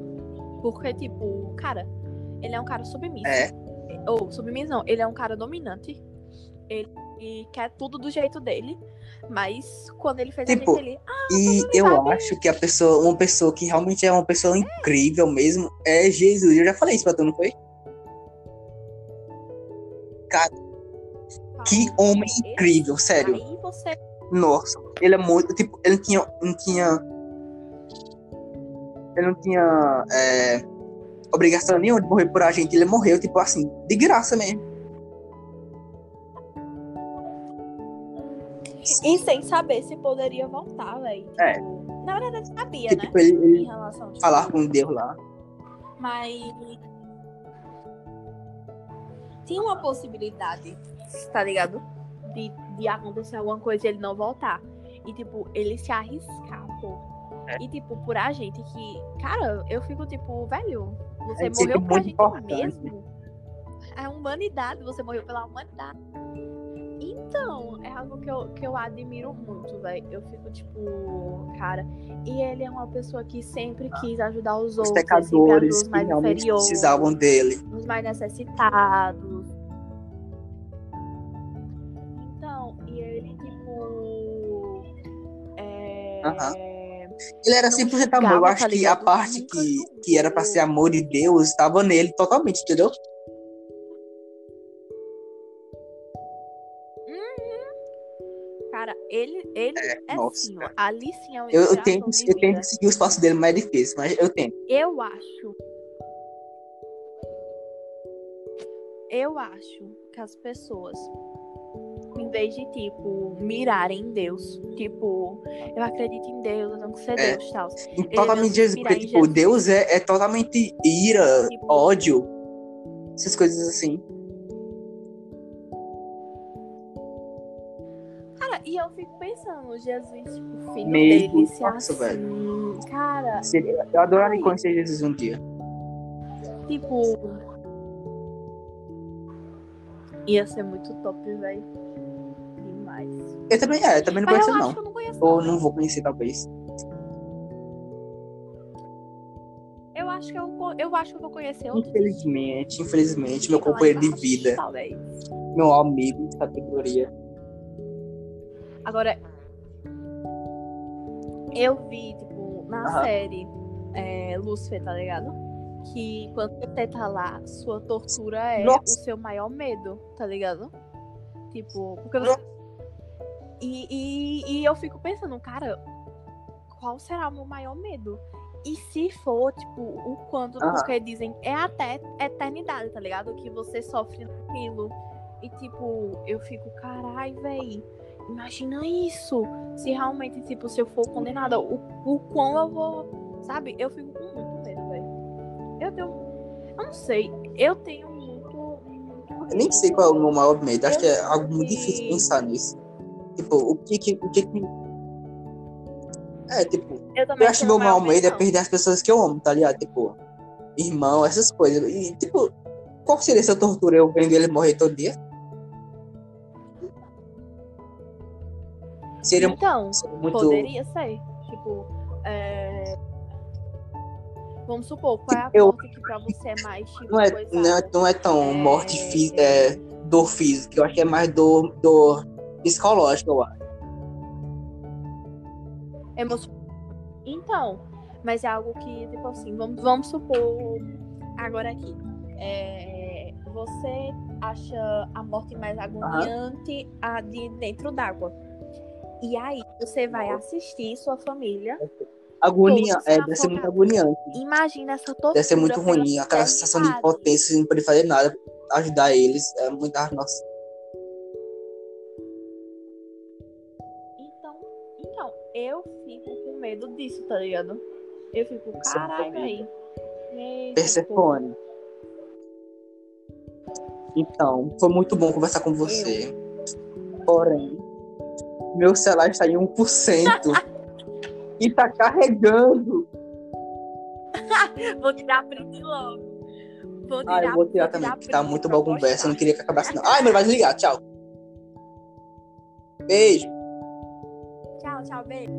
Speaker 1: Porque, tipo, cara, ele é um cara submisso.
Speaker 2: É.
Speaker 1: Ou, submisso não, ele é um cara dominante. Ele quer tudo do jeito dele. Mas quando ele fez
Speaker 2: Tipo,
Speaker 1: a gente, ele. Ah,
Speaker 2: E eu
Speaker 1: sabe?
Speaker 2: acho que a pessoa, uma pessoa que realmente é uma pessoa incrível mesmo, é Jesus. Eu já falei isso pra tu, não foi? Que homem incrível, sério.
Speaker 1: Aí você.
Speaker 2: Nossa, ele é muito. Tipo, ele não tinha. Não tinha ele não tinha é, obrigação nenhuma de morrer por a gente. Ele morreu, tipo assim, de graça mesmo.
Speaker 1: E sem saber se poderia voltar, velho.
Speaker 2: É.
Speaker 1: Tipo, na verdade, sabia,
Speaker 2: Que,
Speaker 1: né?
Speaker 2: tipo, ele,
Speaker 1: Em
Speaker 2: ele
Speaker 1: relação tipo,
Speaker 2: falar com Deus lá.
Speaker 1: Mas. Tinha uma possibilidade, tá ligado? De, de acontecer alguma coisa e ele não voltar. E, tipo, ele se arriscar, pô.
Speaker 2: É.
Speaker 1: E, tipo, por a gente que. Cara, eu fico, tipo, velho, você
Speaker 2: É sempre
Speaker 1: morreu pra
Speaker 2: muito
Speaker 1: gente
Speaker 2: importante.
Speaker 1: mesmo. A humanidade, você morreu pela humanidade. Então, é algo que eu, que eu admiro muito, velho. Eu fico, tipo, cara. E ele é uma pessoa que sempre quis ajudar os,
Speaker 2: Os
Speaker 1: outros, sempre
Speaker 2: pecadores
Speaker 1: os mais inferiores,
Speaker 2: precisavam dele.
Speaker 1: os mais necessitados. Então, e ele, tipo. É,
Speaker 2: Ele era 100% amor. Eu acho
Speaker 1: tá
Speaker 2: que a parte que, que era pra ser amor de Deus estava nele totalmente, entendeu?
Speaker 1: Cara, ele, ele é,
Speaker 2: nossa,
Speaker 1: assim, ó.
Speaker 2: cara.
Speaker 1: Ali sim é uma
Speaker 2: Eu, eu,
Speaker 1: de
Speaker 2: eu que seguir o espaço dele mais difícil, mas eu tenho.
Speaker 1: Eu acho. Eu acho que as pessoas, vez de, tipo, mirarem em Deus, tipo, eu acredito em Deus, eu tenho que ser
Speaker 2: É.
Speaker 1: Deus, tal.
Speaker 2: Totalmente
Speaker 1: em
Speaker 2: tipo. Deus é, é totalmente ira,
Speaker 1: Tipo-
Speaker 2: ódio, essas coisas assim.
Speaker 1: Cara, e eu fico pensando, Jesus, tipo, filho
Speaker 2: Meio-
Speaker 1: dele, se
Speaker 2: nossa,
Speaker 1: assim, cara,
Speaker 2: Seria- Eu adoraria
Speaker 1: Ai.
Speaker 2: conhecer Jesus um dia.
Speaker 1: tipo, ia ser muito top, velho.
Speaker 2: Eu também, é, eu também não
Speaker 1: Mas eu
Speaker 2: conheço,
Speaker 1: acho
Speaker 2: não.
Speaker 1: que eu não conheço,
Speaker 2: Ou
Speaker 1: não.
Speaker 2: vou conhecer, talvez.
Speaker 1: Eu acho que eu, eu acho que eu vou conhecer outro.
Speaker 2: Infelizmente, infelizmente, meu companheiro de vida,
Speaker 1: Talvez.
Speaker 2: meu amigo de categoria.
Speaker 1: Agora, eu vi, tipo, na
Speaker 2: Aham.
Speaker 1: série é, Lúcifer, tá ligado? Que quando você tá lá, sua tortura é
Speaker 2: Nossa.
Speaker 1: o seu maior medo, tá ligado? Tipo, porque você. E, e, e eu fico pensando, cara, qual será o meu maior medo? E se for, tipo, o quanto,
Speaker 2: Aham.
Speaker 1: porque dizem, é até eternidade, tá ligado? Que você sofre naquilo. E, tipo, eu fico, carai, véi, imagina isso. Se realmente, tipo, se eu for condenada, o, o quão eu vou, sabe? Eu fico com muito medo, véi. Eu tenho, eu não sei, eu tenho muito, muito
Speaker 2: Eu nem sei qual é o meu maior medo. Acho que é algo muito difícil pensar nisso. Tipo, o que que. O que, que... É, tipo,
Speaker 1: Eu
Speaker 2: eu acho meu maior medo é perder as pessoas que eu amo, tá ligado? Tipo, irmão, essas coisas. E, tipo, qual seria essa tortura? Eu vendo ele morrer todo dia? Seria
Speaker 1: Então,
Speaker 2: seria muito.
Speaker 1: poderia ser. Tipo, é... vamos supor, qual é a
Speaker 2: Eu-
Speaker 1: morte que pra você é mais, tipo,
Speaker 2: Não é, não, é, não é tão
Speaker 1: É.
Speaker 2: morte fí- é, dor física, eu acho que é mais dor, dor psicológica, eu acho.
Speaker 1: Então, mas é algo que, tipo assim, vamos, vamos supor agora aqui. é, você acha a morte mais agoniante a de dentro d'água. E aí, você vai assistir sua família.
Speaker 2: Agonia, é, deve ser muito agoniante.
Speaker 1: Imagina essa tortura.
Speaker 2: Deve ser muito ruim, aquela sensação de impotência, sem poder fazer nada, ajudar eles. É muito. ah, Nossa.
Speaker 1: Medo disso, tá ligado? Eu fico,
Speaker 2: é
Speaker 1: caralho, aí.
Speaker 2: Persephone. Então, foi muito bom conversar com você. Porém, meu celular está em 1% e tá carregando.
Speaker 1: Vou tirar print logo. Vou
Speaker 2: Ah,
Speaker 1: tirar,
Speaker 2: eu vou tirar também, porque tá muito boa conversa. Eu não queria que acabasse, não. Ai, mas vai desligar. Tchau. Beijo.
Speaker 1: Tchau, tchau, beijo.